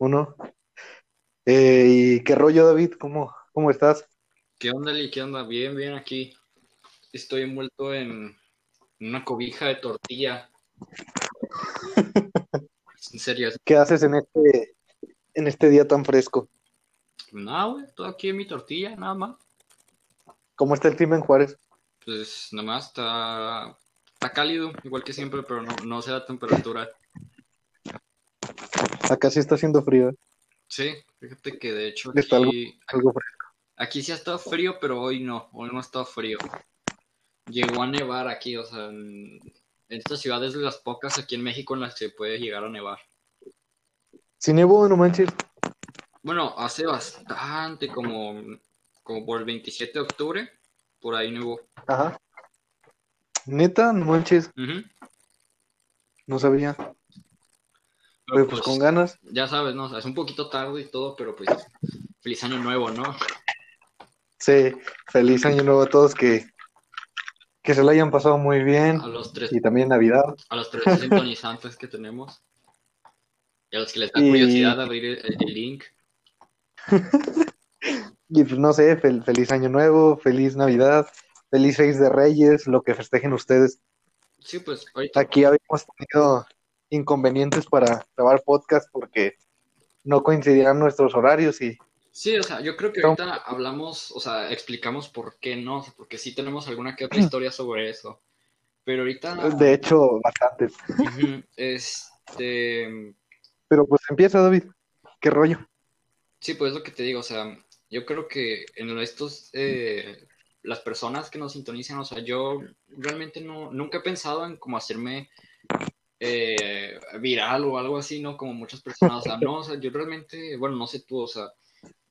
Uno. Eh, ¿y qué rollo, David? ¿Cómo, cómo estás? ¿Qué onda, Lee? ¿Qué onda? Bien, bien aquí. Estoy envuelto en una cobija de tortilla. En serio. ¿Qué haces en este, en este día tan fresco? Nada, güey, todo aquí en mi tortilla, nada más. ¿Cómo está el clima en Juárez? Pues nada más está, está cálido, igual que siempre, pero no, no sé la temperatura. Acá sí está haciendo frío. Sí, fíjate que de hecho Está algo, aquí, algo fresco. aquí sí ha estado frío, pero hoy no, hoy no ha estado frío. Llegó a nevar aquí, o sea, en, esta ciudad es de las pocas aquí en México en las que puede llegar a nevar. Si nevó, no manches. Bueno, hace bastante, como, como por el 27 de octubre, por ahí nevó. Ajá. Neta, no manches, no sabía. Oye, pues con ganas. Ya sabes, ¿no? O sea, es un poquito tarde y todo, pero pues feliz año nuevo, ¿no? Sí, feliz año nuevo a todos que, que se lo hayan pasado muy bien. A los tres, Y también Navidad. a los tres sintonizantes que tenemos. Y a los que les da Y- curiosidad abrir el, el link. Y pues no sé, fel- feliz año nuevo, feliz Navidad, feliz Seis de Reyes, lo que festejen ustedes. Sí, pues ahorita. Aquí habíamos tenido inconvenientes para grabar podcast porque no coincidían nuestros horarios y Sí, o sea, yo creo que ahorita hablamos, o sea, explicamos por qué no, porque sí tenemos alguna que otra historia sobre eso. Pero ahorita, de hecho bastantes. este, Pero pues empieza David, qué rollo. Sí, pues es lo que te digo, o sea, yo creo que en estos, eh, las personas que nos sintonizan, o sea, yo realmente no, nunca he pensado en cómo hacerme eh, viral o algo así, ¿no? Como muchas personas, o sea, no, o sea, yo realmente, bueno, no sé tú, o sea,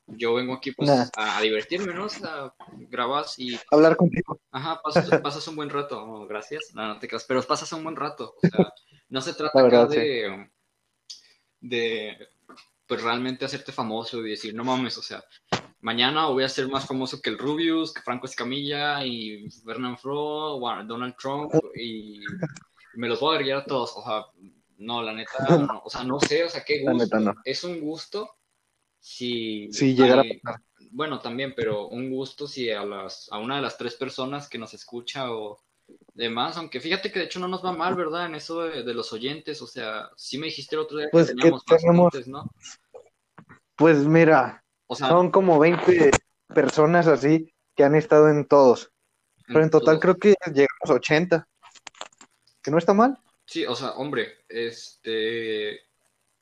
yo vengo aquí pues Nah. a, divertirme, ¿no? O sea, grabas y, Hablar contigo. ajá, pasas, pasas un buen rato, oh, gracias, no, no te creas, pero pasas un buen rato, o sea, no se trata verdad, acá de, de, pues realmente hacerte famoso y decir, no mames, o sea, mañana voy a ser más famoso que el Rubius, que Franco Escamilla y Bernard Fro, Donald Trump y me los voy a agregar a todos, o sea, no, la neta, no, o sea, no sé, o sea, qué La gusto, neta, no. es un gusto si... Si llegara hay- a bueno, también, pero un gusto si a las, a una de las tres personas que nos escucha o demás, aunque fíjate que de hecho no nos va mal, ¿verdad? En eso de, de los oyentes, o sea, sí me dijiste el otro día Pues que que teníamos tenemos- bastantes, ¿no? Pues mira, O sea, son como 20 personas así que han estado en todos. Pero en total creo que llegamos a 80. Que no está mal. Sí, o sea, hombre, este,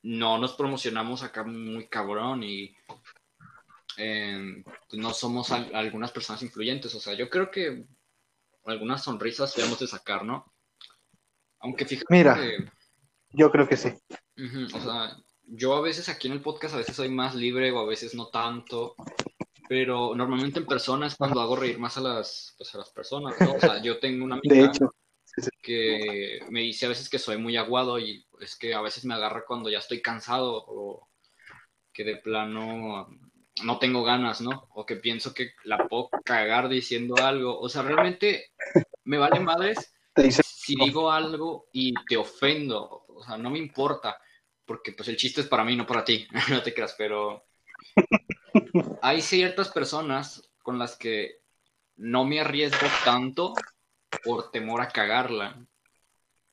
no nos promocionamos acá muy cabrón y eh, pues no somos al- algunas personas influyentes, o sea, yo creo que algunas sonrisas debemos de sacar, ¿no? Aunque fíjate Mira. que... Yo creo que sí. O sea, yo a veces aquí en el podcast a veces soy más libre o a veces no tanto, pero normalmente en persona es cuando hago reír más a las, pues, a las personas, ¿no? O sea, yo tengo una amiga De hecho, que me dice a veces que soy muy aguado y es que a veces me agarra cuando ya estoy cansado o que de plano no tengo ganas, ¿no? O que pienso que la puedo cagar diciendo algo. O sea, realmente me vale madres si digo algo y te ofendo, o sea, no me importa, porque pues el chiste es para mí, no para ti, no te creas, pero hay ciertas personas con las que no me arriesgo tanto por temor a cagarla.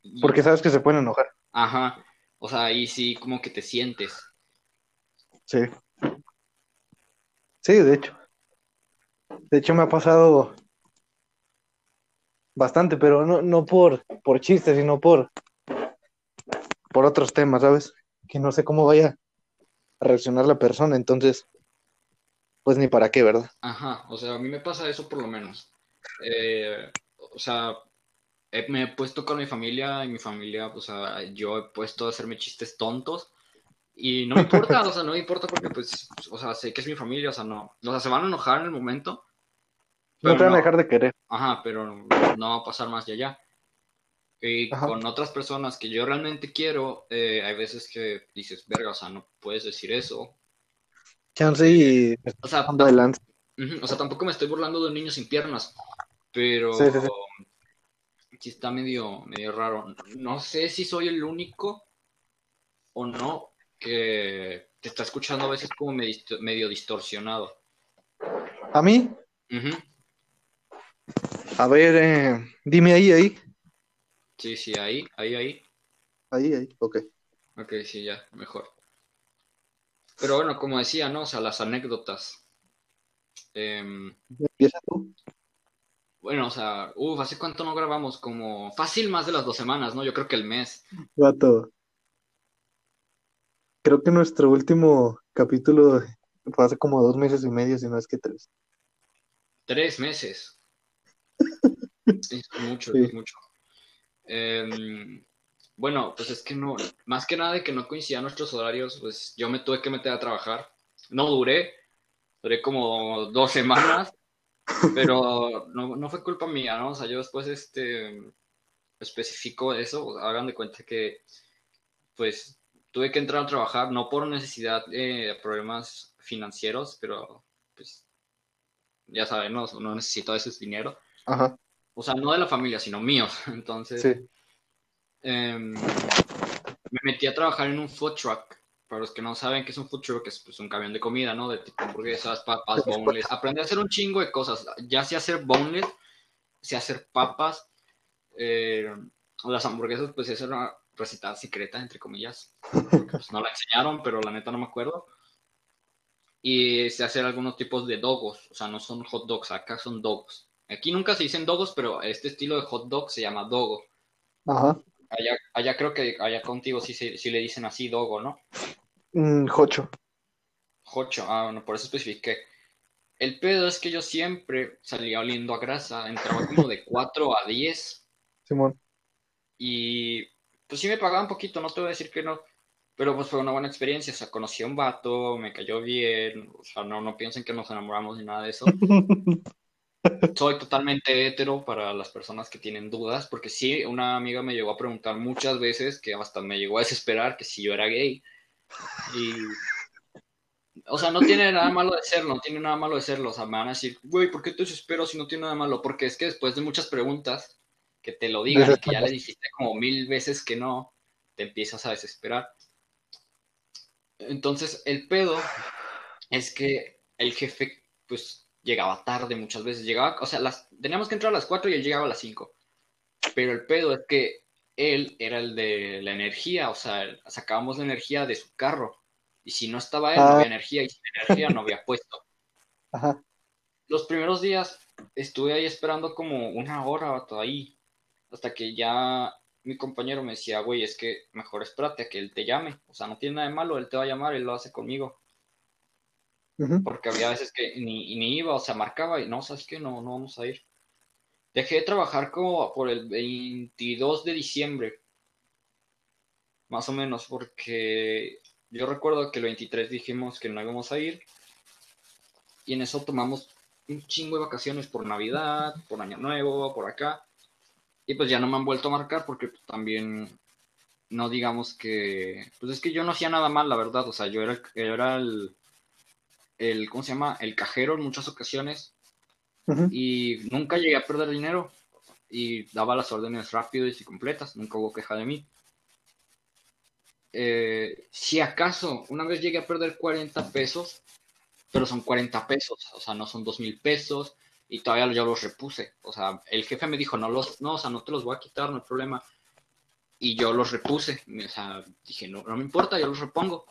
Y- porque sabes que se pueden enojar. Ajá, o sea, ahí sí como que te sientes. Sí. Sí, de hecho. De hecho me ha pasado bastante, pero no, no por, por chistes, sino por, por otros temas, ¿sabes? Que no sé cómo vaya a reaccionar la persona, entonces, pues ni para qué, ¿verdad? Ajá, o sea, a mí me pasa eso por lo menos. Eh, o sea, he- me he puesto con mi familia y mi familia, o sea, yo he puesto a hacerme chistes tontos y no me importa, o sea, no me importa porque pues, o sea, sé que es mi familia, o sea, no, o sea, se van a enojar en el momento, No pero te van a no- dejar de querer. Ajá, pero no, no va a pasar más de allá. Y Ajá. con otras personas que yo realmente quiero, eh, hay veces que dices, verga, o sea, no puedes decir eso. Chance y O sea, O sea, tampoco me estoy burlando de un niño sin piernas, pero Sí, sí, sí. sí está medio, medio raro. No sé si soy el único o no que te está escuchando a veces como medio, distorsionado. ¿A mí? A ver, eh, dime ahí, ahí. Sí, sí, ahí, ahí, ahí. Ahí, ahí, ok. Ok, sí, ya, mejor. Pero bueno, como decía, ¿no? O sea, las anécdotas. Em, ¿Empieza tú? Bueno, o sea, uff, ¿hace cuánto no grabamos? Como fácil más de las dos semanas, ¿no? Yo creo que el mes. Gato. Creo que nuestro último capítulo fue hace como dos meses y medio, si no es que tres. Tres meses. es mucho, es mucho. Em, bueno, pues es que no, más que nada de que no coincidían nuestros horarios, pues yo me tuve que meter a trabajar. No duré, duré como dos semanas, pero no, fue culpa mía, ¿no? O sea, yo después este especifico eso, hagan de cuenta que pues tuve que entrar a trabajar, no por necesidad de problemas financieros, pero pues ya saben, no, no necesito ese dinero. Ajá. O sea, no de la familia, sino míos. Entonces, sí. Em, me metí a trabajar en un food truck. Para los que no saben qué es un food truck, es pues, un camión de comida, ¿no? De tipo hamburguesas, papas, boneless. Aprendí a hacer un chingo de cosas. Ya sé hacer boneless, sé hacer papas. Eh, las hamburguesas, pues esa era una receta secreta, entre comillas. Pues, no la enseñaron, pero la neta no me acuerdo. Y sé hacer algunos tipos de dogos. O sea, no son hot dogs, acá son dogos. Aquí nunca se dicen dogos, pero este estilo de hot dog se llama dogo. Ajá. Allá, allá creo que allá contigo sí, sí, le dicen así dogo, ¿no? Mm, jocho. Jocho, ah, bueno, por eso especifiqué. El pedo es que yo siempre salía oliendo a grasa, entraba como de 4 a 10. Simón. Y pues sí me pagaba un poquito, no te voy a decir que no, pero pues fue una buena experiencia, o sea, conocí a un vato, me cayó bien, o sea, no, no piensen que nos enamoramos ni nada de eso. soy totalmente hetero para las personas que tienen dudas, porque sí, una amiga me llegó a preguntar muchas veces, que hasta me llegó a desesperar, que si yo era gay. Y, o sea, no tiene nada malo de serlo, no tiene nada malo de serlo. O sea, me van a decir, güey, ¿por qué te desespero si no tiene nada malo? Porque es que después de muchas preguntas, que te lo digan que ya le dijiste como mil veces que no, te empiezas a desesperar. Entonces, el pedo es que el jefe, pues, llegaba tarde muchas veces, llegaba, o sea, las, teníamos que entrar a las 4 y él llegaba a las 5. Pero el pedo es que él era el de la energía, o sea, sacábamos la energía de su carro. Y si no estaba él, no había ah. energía, y sin energía no había puesto. Ajá. Los primeros días estuve ahí esperando como una hora todo ahí, hasta que ya mi compañero me decía, güey, es que mejor espérate a que él te llame. O sea, no tiene nada de malo, él te va a llamar, él lo hace conmigo. Porque había veces que ni, ni, iba, o sea, marcaba y no, sabes que no, no vamos a ir. Dejé de trabajar como por el 22 de diciembre, más o menos, porque yo recuerdo que el 23 dijimos que no íbamos a ir y en eso tomamos un chingo de vacaciones por Navidad, por Año Nuevo, por acá. Y pues ya no me han vuelto a marcar porque también no digamos que... Pues es que yo no hacía nada mal, la verdad. O sea, yo era, era el, el, ¿cómo se llama? El cajero en muchas ocasiones y nunca llegué a perder dinero y daba las órdenes rápidas y completas, nunca hubo queja de mí. Eh, si acaso una vez llegué a perder 40 pesos, pero son 40 pesos, o sea, no son 2 mil pesos y todavía yo los repuse. O sea, el jefe me dijo, no, los, no, o sea, no te los voy a quitar, no hay problema. Y yo los repuse, o sea, dije, no, no me importa, yo los repongo.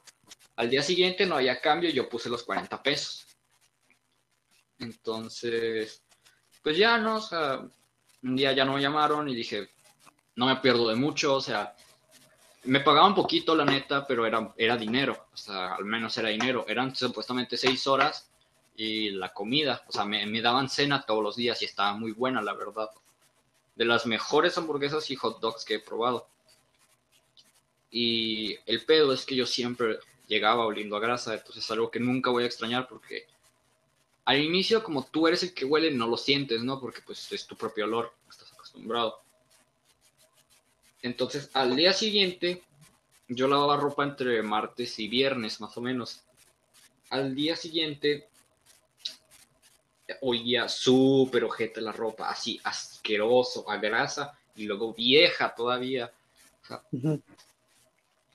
Al día siguiente no había cambio y yo puse los 40 pesos. Entonces, pues ya no, o sea, un día ya no me llamaron y dije, no me pierdo de mucho, o sea, me pagaban poquito la neta, pero era, era dinero, o sea, al menos era dinero. Eran supuestamente seis horas y la comida, o sea, me, me daban cena todos los días y estaba muy buena, la verdad. De las mejores hamburguesas y hot dogs que he probado. Y el pedo es que yo siempre llegaba oliendo a grasa, entonces es algo que nunca voy a extrañar porque al inicio como tú eres el que huele no lo sientes, ¿no? Porque pues es tu propio olor, estás acostumbrado. Entonces al día siguiente yo lavaba ropa entre martes y viernes más o menos. Al día siguiente olía súper ojete la ropa, así asqueroso, a grasa y luego vieja todavía.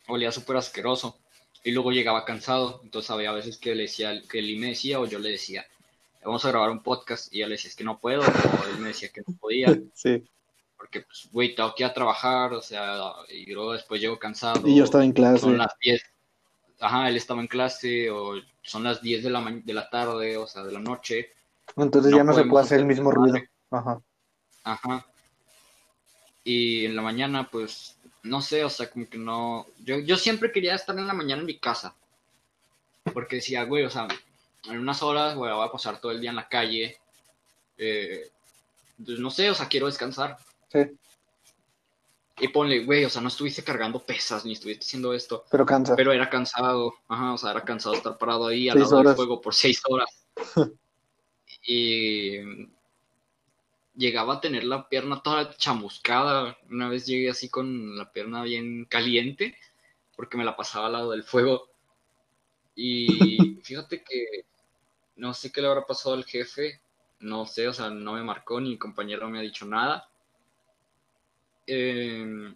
olía súper asqueroso. Y luego llegaba cansado. Entonces había veces que le decía, que él me decía o yo le decía, vamos a grabar un podcast y él le decía, es que no puedo, o él me decía que no podía. Sí. Porque, pues, güey, tengo que ir a trabajar, o sea, y luego después llego cansado. Y yo estaba en clase. Son las 10. Ajá, él estaba en clase, o son las 10 de la, de la tarde, o sea, de la noche. Entonces No ya no se puede hacer el mismo ruido. Ajá. Ajá. Y en la mañana, pues, no sé, o sea, como que no. Yo, yo siempre quería estar en la mañana en mi casa. Porque decía, güey, o sea, en unas horas, güey, voy a pasar todo el día en la calle. Eh, pues, no sé, o sea, quiero descansar. Sí. Y ponle, güey, o sea, no estuviste cargando pesas ni estuviste haciendo esto. Pero cansa. Pero era cansado, ajá, o sea, era cansado estar parado ahí al Seis lado del fuego por seis horas. y llegaba a tener la pierna toda chamuscada. Una vez llegué así con la pierna bien caliente, porque me la pasaba al lado del fuego. Y fíjate que no sé qué le habrá pasado al jefe, no sé, o sea, no me marcó, ni mi compañero me ha dicho nada. Eh,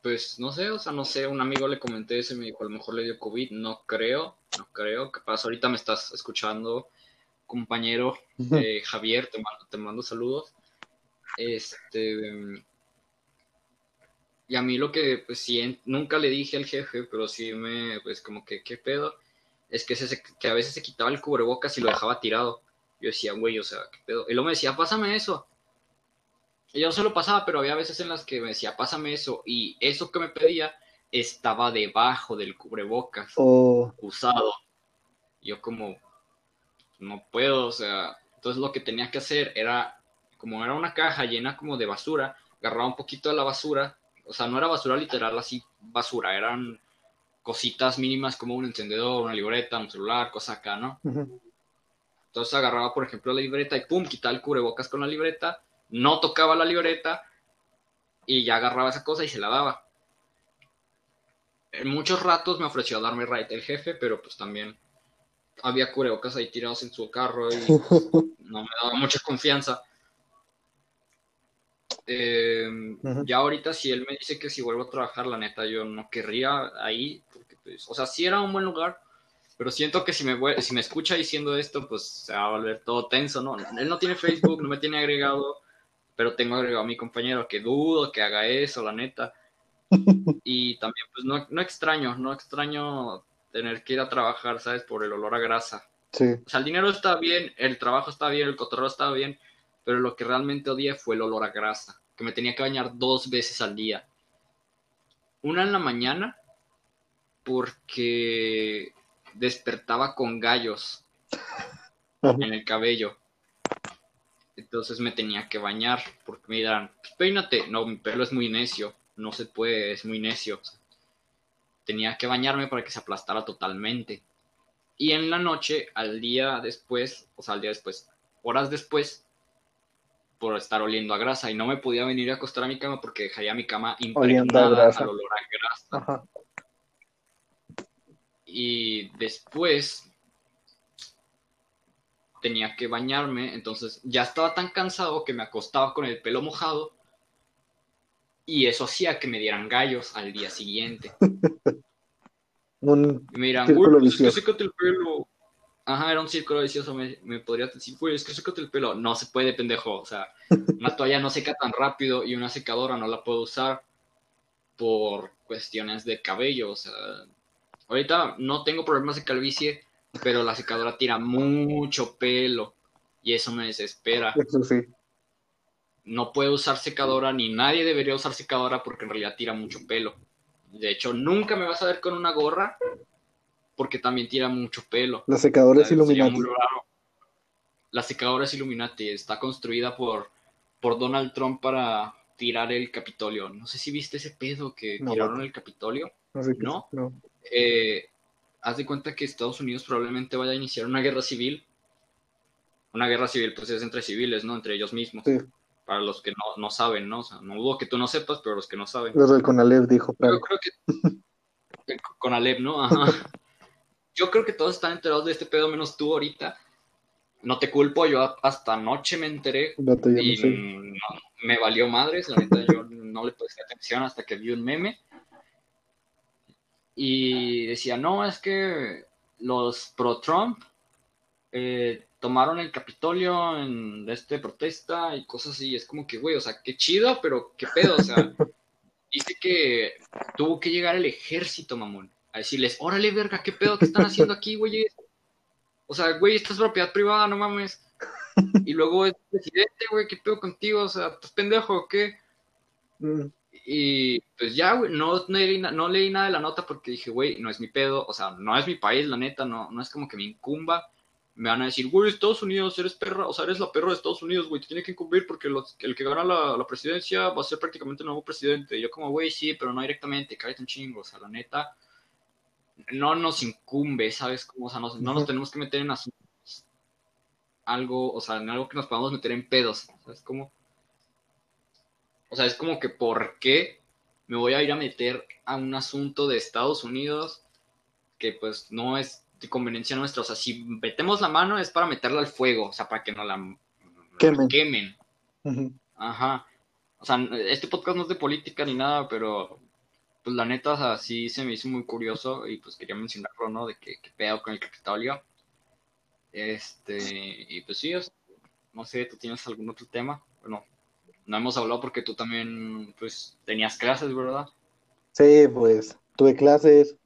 pues no sé, o sea, no sé, un amigo le comenté eso y me dijo, a lo mejor le dio COVID, no creo, no creo, capaz ahorita me estás escuchando, compañero eh, Javier, te mando, te mando saludos. Este, y a mí lo que, pues sí, nunca le dije al jefe, pero sí me, pues como que, ¿qué pedo? Es que, se, que a veces se quitaba el cubrebocas y lo dejaba tirado. Yo decía, güey, o sea, ¿qué pedo? Y luego me decía, pásame eso. Y yo se lo pasaba, pero había veces en las que me decía, pásame eso. Y eso que me pedía estaba debajo del cubrebocas, O usado. Yo como, no puedo, o sea, entonces lo que tenía que hacer era, como era una caja llena como de basura, agarraba un poquito de la basura, o sea, no era basura literal así, basura, eran cositas mínimas como un encendedor, una libreta, un celular, cosa acá, ¿no? Entonces agarraba, por ejemplo, la libreta y pum, quitaba el cubrebocas con la libreta, no tocaba la libreta y ya agarraba esa cosa y se la daba. En muchos ratos me ofreció darme right el jefe, pero pues también había cubrebocas ahí tirados en su carro y no me daba mucha confianza. Eh, Ujú. Ya ahorita si él me dice que si vuelvo a trabajar, la neta yo no querría ahí, porque pues, o sea, sí era un buen lugar, pero siento que si me, si me escucha diciendo esto, pues se va a volver todo tenso, ¿no? Él no tiene Facebook, no me tiene agregado, pero tengo agregado a mi compañero, que dudo que haga eso, la neta. Y también, pues no, no extraño, no extraño tener que ir a trabajar, ¿sabes? Por el olor a grasa. sí. O sea, el dinero está bien, el trabajo está bien, el cotorreo está bien, pero lo que realmente odié fue el olor a grasa, que me tenía que bañar dos veces al día. Una en la mañana, porque despertaba con gallos en el cabello. Entonces me tenía que bañar, porque me dirán, "Pues peínate. No, mi pelo es muy necio, no se puede, es muy necio. Tenía que bañarme para que se aplastara totalmente. Y en la noche, al día después, o sea, al día después, horas después, por estar oliendo a grasa y no me podía venir a acostar a mi cama porque dejaría mi cama impregnada al olor a grasa. Ajá. Y después tenía que bañarme, entonces ya estaba tan cansado que me acostaba con el pelo mojado y eso hacía que me dieran gallos al día siguiente. Un me dirán, güey, pues es que sécate el pelo. Ajá, era un círculo vicioso. Me, me podrías decir, güey, es que sécate el pelo. No se puede, pendejo. O sea, una toalla no seca tan rápido y una secadora no la puedo usar por cuestiones de cabello. O sea, ahorita no tengo problemas de calvicie, pero la secadora tira mucho pelo y eso me desespera. eso sí. No puedo usar secadora ni nadie debería usar secadora porque en realidad tira mucho pelo. De hecho, nunca me vas a ver con una gorra porque también tira mucho pelo. La secadora es Illuminati. La secadora es Illuminati, está construida por, por Donald Trump para tirar el Capitolio. No sé si viste ese pedo que No, tiraron el Capitolio. No sé ¿No? no. Eh, haz de cuenta que Estados Unidos probablemente vaya a iniciar una guerra civil. Una guerra civil, pues es entre civiles, ¿no? Entre ellos mismos. Sí. Para los que no, no saben, ¿no? O sea, no dudo que tú no sepas, pero los que no saben. Los del Conalep dijo Yo creo que con Alep, ¿no? Ajá. Yo creo que todos están enterados de este pedo, menos tú ahorita. No te culpo, yo hasta anoche me enteré y no sé. no- me valió madres. La neta, yo no le presté atención hasta que vi un meme. y decía, no, es que los pro-Trump eh, tomaron el Capitolio en este protesta y cosas así. Es como que, güey, o sea, qué chido, pero qué pedo, o sea, dice que tuvo que llegar el ejército, mamón, a decirles, órale, verga, qué pedo, ¿qué están haciendo aquí, güey? O sea, güey, esta es propiedad privada, no mames. Y luego es presidente, güey, ¿qué pedo contigo? O sea, ¿estás pendejo o qué? Mm. Y pues ya, güey, no, no, leí nada de la nota porque dije, güey, no es mi pedo, o sea, no es mi país, la neta, no, no es como que me incumba. Me van a decir, güey, Estados Unidos, eres perra, o sea, eres la perra de Estados Unidos, güey, te tiene que incumbir porque el que gana la, presidencia va a ser prácticamente el nuevo presidente. Y yo como, güey, sí, pero no directamente, cállate un chingo, o sea, la neta, no nos incumbe, ¿sabes? Como, o sea, no nos tenemos que meter en asuntos, algo, o sea, en algo que nos podamos meter en pedos, ¿sabes? Como o sea, es como que ¿por qué me voy a ir a meter a un asunto de Estados Unidos que pues no es de conveniencia nuestra? O sea, si metemos la mano es para meterla al fuego, o sea, para que no la quemen. Ajá. O sea, este podcast no es de política ni nada, pero pues la neta, o sea, sí se me hizo muy curioso y pues quería mencionarlo, ¿no? De que, que pedo con el Capitolio. Este, y pues sí, no sé, ¿tú tienes algún otro tema? Bueno, no hemos hablado porque tú también, pues, tenías clases, ¿verdad? Sí, pues, tuve clases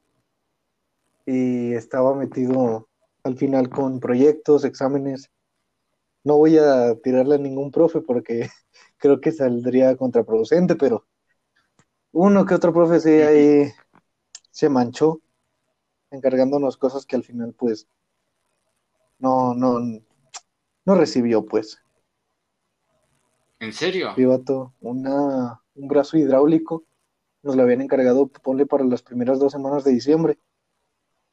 y estaba metido al final con proyectos, exámenes. No voy a tirarle a ningún profe porque creo que saldría contraproducente, pero uno que otro profe sí ahí se manchó encargándonos cosas que al final pues no, no, no recibió pues. ¿En serio? Privato, una, un brazo hidráulico. Nos lo habían encargado, ponle para las primeras dos semanas de diciembre.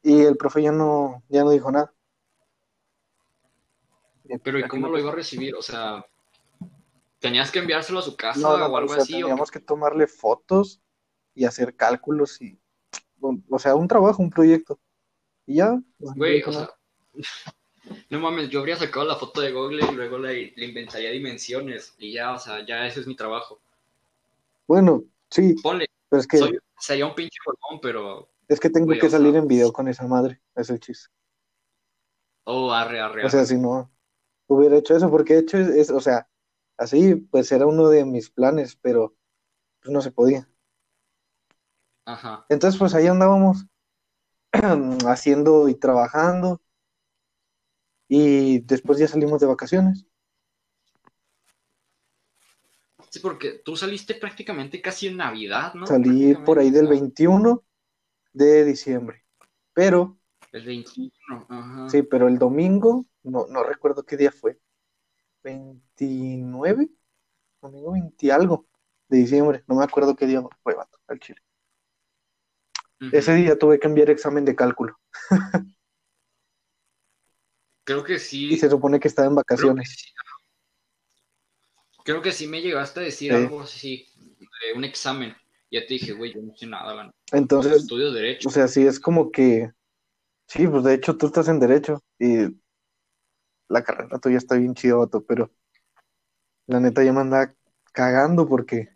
Y el profe ya no, ya no dijo nada. Pero ¿y cómo lo iba a recibir? O sea, ¿tenías que enviárselo a su casa o algo así? Teníamos que tomarle fotos y hacer cálculos y, o sea, un trabajo, un proyecto. Y ya. Güey, o sea, no mames, yo habría sacado la foto de Google y luego le, inventaría dimensiones y ya, o sea, ya ese es mi trabajo. Bueno, sí. Ponle. Pero es que... sería un pinche bolón, pero... Es que tengo que salir en video con esa madre, es el chiste. Oh, arre, arre, O sea, si no hubiera hecho eso, porque de hecho es, o sea, así pues era uno de mis planes, pero pues no se podía. Ajá. Entonces pues ahí andábamos haciendo y trabajando y después ya salimos de vacaciones. Sí, porque tú saliste prácticamente casi en Navidad, ¿no? Salí por ahí del 21 de diciembre, pero... El 21, ajá. Sí, pero el domingo, no, no recuerdo qué día fue. 29, domingo 20 algo de diciembre, no me acuerdo qué día fue, vato, al Chile. Ese día tuve que enviar examen de cálculo. Creo que sí. Y se supone que estaba en vacaciones. Creo que sí, me llegaste a decir algo así, de un examen. Ya te dije, güey, yo no sé nada. Entonces, estudio derecho. O sea, sí, es como que. Sí, pues de hecho tú estás en derecho y la carrera tuya está bien chido, vato, pero la neta ya me anda cagando porque,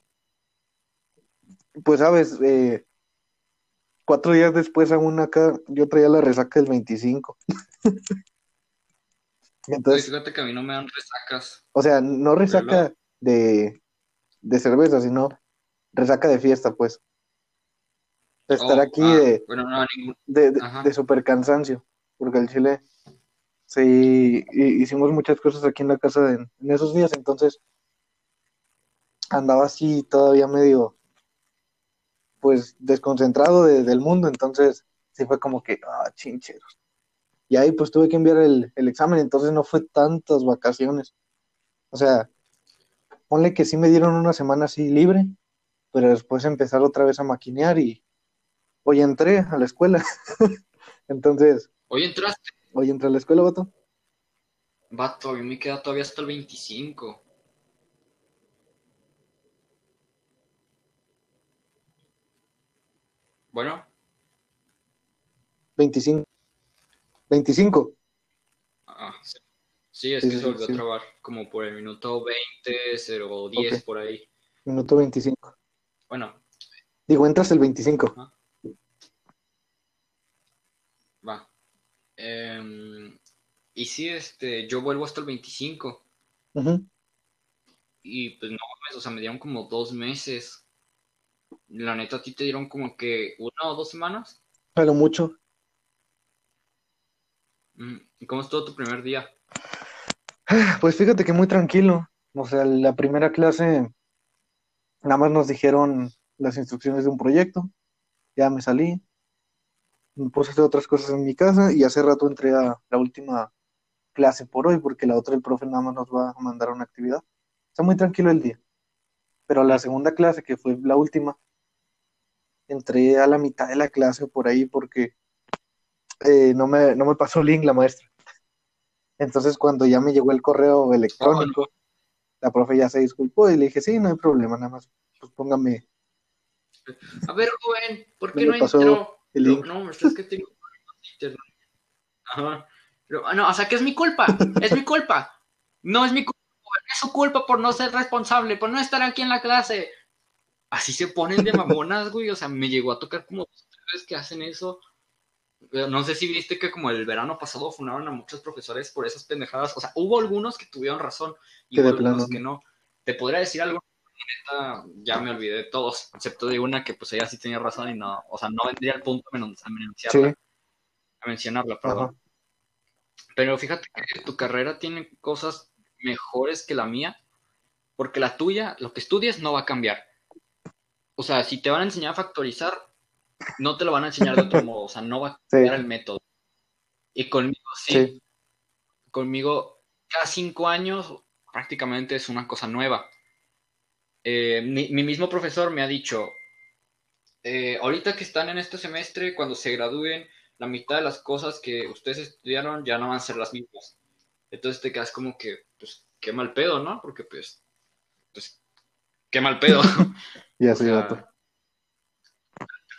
pues sabes, eh, cuatro días después aún acá yo traía la resaca del 25. Entonces, fíjate que a mí no me dan resacas. O sea, no resaca de, de cerveza, sino resaca de fiesta, pues. estar oh, aquí ah, de, de, super cansancio, porque el Chile sí hicimos muchas cosas aquí en la casa en, esos días, entonces andaba así todavía medio pues desconcentrado del mundo, entonces sí fue como que, ah, chincheros. Y ahí pues tuve que enviar el, examen, entonces no fue tantas vacaciones. O sea, ponle que sí me dieron una semana así libre, pero después empezar otra vez a maquinear y hoy entré a la escuela. entonces. ¿Hoy entraste? Hoy entré a la escuela, vato. Vato, mí me queda todavía hasta el 25. Bueno. 25. 25. Ah, sí. es que se volvió a trabar como por el minuto 20, 0, 10, por ahí. Minuto 25. Bueno. Digo, entras el 25. Va. Em, y sí, este, yo vuelvo hasta el 25. Y pues no o sea, me dieron como dos meses. La neta, a ti te dieron como que una o dos semanas. Pero mucho. Mm, ¿Y cómo estuvo tu primer día? Pues fíjate que muy tranquilo. O sea, la primera clase nada más nos dijeron las instrucciones de un proyecto. Ya me salí. Me puse otras cosas en mi casa y hace rato entré a la última clase por hoy porque la otra el profe nada más nos va a mandar una actividad. Está muy tranquilo el día. Pero la segunda clase, que fue la última, entré a la mitad de la clase por ahí porque eh, no, me, no me pasó link la maestra. Entonces cuando ya me llegó el correo electrónico, la profe ya se disculpó y le dije, sí, no hay problema, nada más, pues póngame. A ver, joven, ¿por qué no, entró? El link? No, es que tengo Ajá. Pero, no, o sea, que es mi culpa, es mi culpa. No es mi culpa, es su culpa por no ser responsable, por no estar aquí en la clase. Así se ponen de mamonas, güey. O sea, me llegó a tocar como dos veces que hacen eso. No sé si viste que como el verano pasado funaron a muchos profesores por esas pendejadas. O sea, hubo algunos que tuvieron razón y hubo algunos que no. Te podría decir algo, ya me olvidé de todos, excepto de una que pues ella sí tenía razón y no, o sea, no vendría al punto a mencionarla. A mencionarla, perdón. Pero fíjate que tu carrera tiene cosas mejores que la mía, porque la tuya, lo que estudias no va a cambiar. O sea, si te van a enseñar a factorizar, no te lo van a enseñar de otro modo, o sea, no va a cambiar el método. Y conmigo sí. Conmigo, cada cinco años prácticamente es una cosa nueva. Eh, mi, mismo profesor me ha dicho, eh, ahorita que están en este semestre, cuando se gradúen, la mitad de las cosas que ustedes estudiaron ya no van a ser las mismas. Entonces te quedas como que, pues, qué mal pedo, ¿no? Porque, pues, pues qué mal pedo. ya sí, Te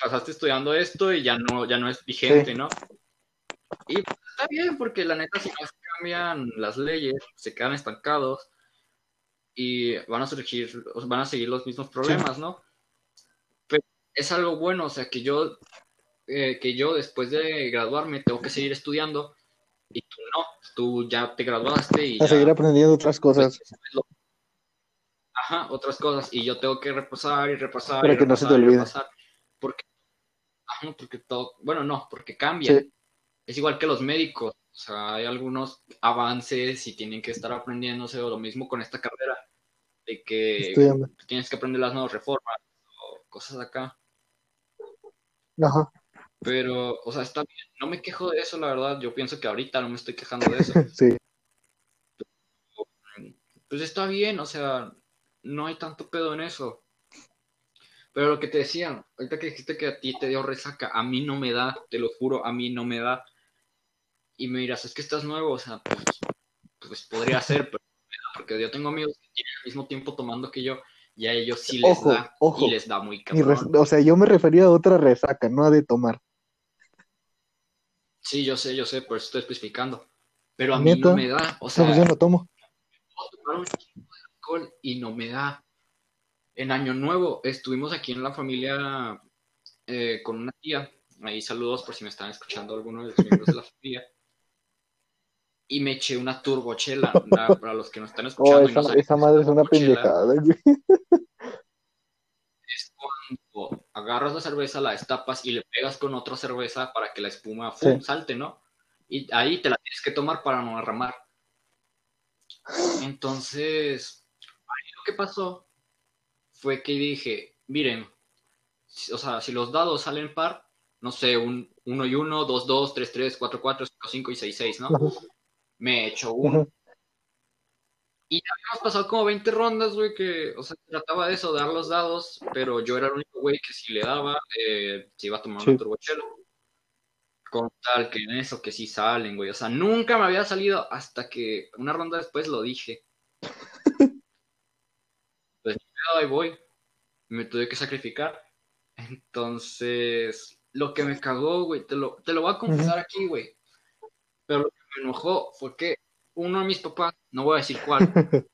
pasaste estudiando esto y ya no, ya no es vigente, ¿no? Y pues, está bien, porque la neta, si no se cambian las leyes, se quedan estancados y van a surgir, van a seguir los mismos problemas, ¿no? Pero es algo bueno, o sea, que yo, eh, que yo después de graduarme tengo que seguir estudiando y tú no, tú ya te graduaste y... A seguir aprendiendo otras cosas. Ajá, otras cosas, y yo tengo que repasar y repasar. Para que no se te olvide. Porque, todo, bueno, no, porque cambia. Es igual que los médicos, o sea, hay algunos avances y tienen que estar aprendiéndose, o lo mismo con esta carrera, de que tienes que aprender las nuevas reformas o cosas acá. Ajá. Pero, o sea, está bien. No me quejo de eso, la verdad. Yo pienso que ahorita no me estoy quejando de eso. sí. Pues está bien, o sea, no hay tanto pedo en eso. Pero lo que te decían, ahorita que dijiste que a ti te dio resaca, a mí no me da, te lo juro, a mí no me da. Y me dirás, es que estás nuevo, o sea, pues, pues podría ser, pero porque yo tengo amigos que tienen al mismo tiempo tomando que yo y a ellos sí les da y les da muy cabrón. O sea, yo me refería a otra resaca, no a de tomar. Sí, yo sé, yo sé, por eso estoy especificando. Pero a mí no me da, o sea, yo no tomo. Puedo tomar un de alcohol y no me da. En Año Nuevo estuvimos aquí en la familia eh, con una tía. Ahí saludos por si me están escuchando algunos de los miembros de la familia y me eché una turbochela. para los que nos están escuchando. Oh, esa, madre es una pendejada. Es cuando agarras la cerveza, la destapas y le pegas con otra cerveza para que la espuma salte, ¿no? Y ahí te la tienes que tomar para no derramar. Entonces, ahí lo que pasó fue que dije, miren, o sea, si los dados salen par, no sé, un 1 y 1, 2, 2, 3, 3, 4, 4, 5, 5 y 6, 6, ¿no? me uno. Y ya habíamos pasado como 20 rondas, güey, que, o sea, trataba de eso, dar los dados, pero yo era el único güey que si le daba, eh, se iba a tomar un turbochelo. Con tal que en eso, que sí salen, güey. O sea, nunca me había salido hasta que una ronda después lo dije. Ahí voy. Me tuve que sacrificar. Entonces, lo que me cagó, güey, te lo, te lo voy a confesar aquí, güey. Pero lo que me enojó fue que uno de mis papás, no voy a decir cuál,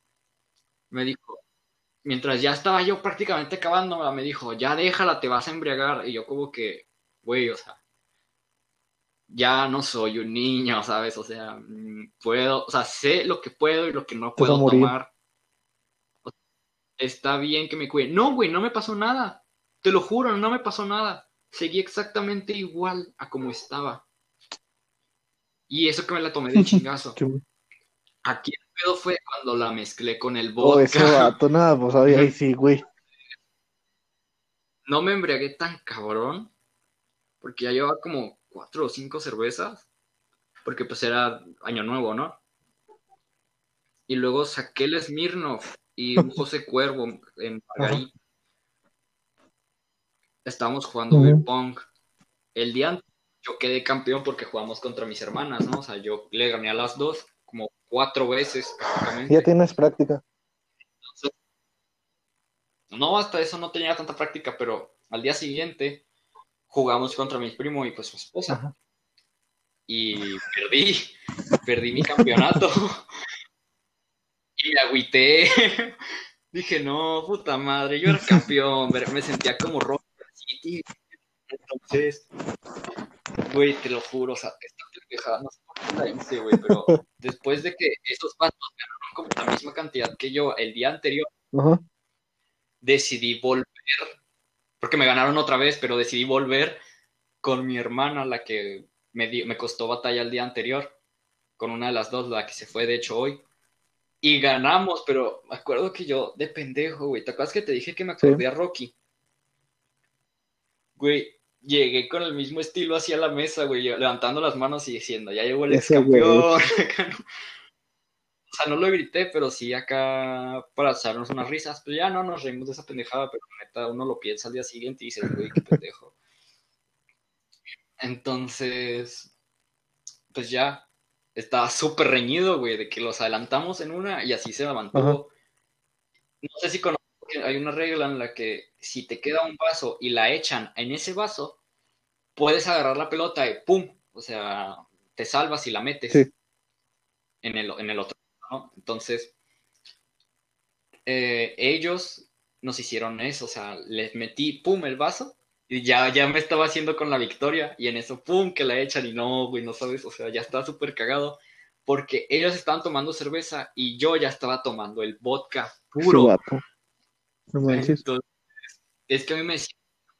me dijo, mientras ya estaba yo prácticamente acabándola, me dijo, ya déjala, te vas a embriagar. Y yo como que, güey, o sea, ya no soy un niño, ¿sabes? O sea, mm, puedo, o sea, sé lo que puedo y lo que no puedo tomar. Está bien que me cuide. No, güey, no me pasó nada. Te lo juro, no me pasó nada. Seguí exactamente igual a como estaba. Y eso que me la tomé de chingazo. Aquí el pedo fue cuando la mezclé con el vodka. Oh, ese vato, nada, pues ahí sí, güey. No me embriagué tan cabrón, porque ya llevaba como cuatro o cinco cervezas, porque pues era año nuevo, ¿no? Y luego saqué el Smirnoff y un José Cuervo en Margarí. Estábamos jugando uh pong. El día antes yo quedé campeón porque jugamos contra mis hermanas, ¿no? O sea, yo le gané a las dos como cuatro veces Ya tienes práctica. no, hasta eso no tenía tanta práctica, pero al día siguiente jugamos contra mi primo y pues su esposa. Y perdí, perdí mi campeonato. y me agüité. Dije, no, puta madre, yo era campeón, me sentía como rojo. Entonces, güey, te lo juro, o sea, esta pendejada, no sé por qué la hice, güey, pero después de que esos vatos ganaron como la misma cantidad que yo el día anterior, decidí volver porque me ganaron otra vez, pero decidí volver con mi hermana, la que me, me costó batalla el día anterior, con una de las dos, la que se fue de hecho hoy. Y ganamos, pero me acuerdo que yo, de pendejo, güey, ¿te acuerdas que te dije que me acordé a Rocky? Güey, llegué con el mismo estilo hacia la mesa, güey, levantando las manos y diciendo, ya llegó el ex campeón. O sea, no lo grité, pero sí acá para echarnos unas risas. Pues ya no nos reímos de esa pendejada, pero neta uno lo piensa al día siguiente y dice, güey, qué pendejo. Entonces, pues ya estaba súper reñido, güey, de que los adelantamos en una y así se mantuvo. No sé si conoces que hay una regla en la que si te queda un vaso y la echan en ese vaso, puedes agarrar la pelota y ¡pum! O sea, te salvas y la metes en, el, en el otro. Entonces, eh, ellos nos hicieron eso, o sea, les metí, pum, el vaso, y ya, ya me estaba haciendo con la victoria, y en eso, pum, que la echan, y no, güey, no sabes, o sea, ya estaba súper cagado, porque ellos estaban tomando cerveza, y yo ya estaba tomando el vodka puro. es que a mí me decían,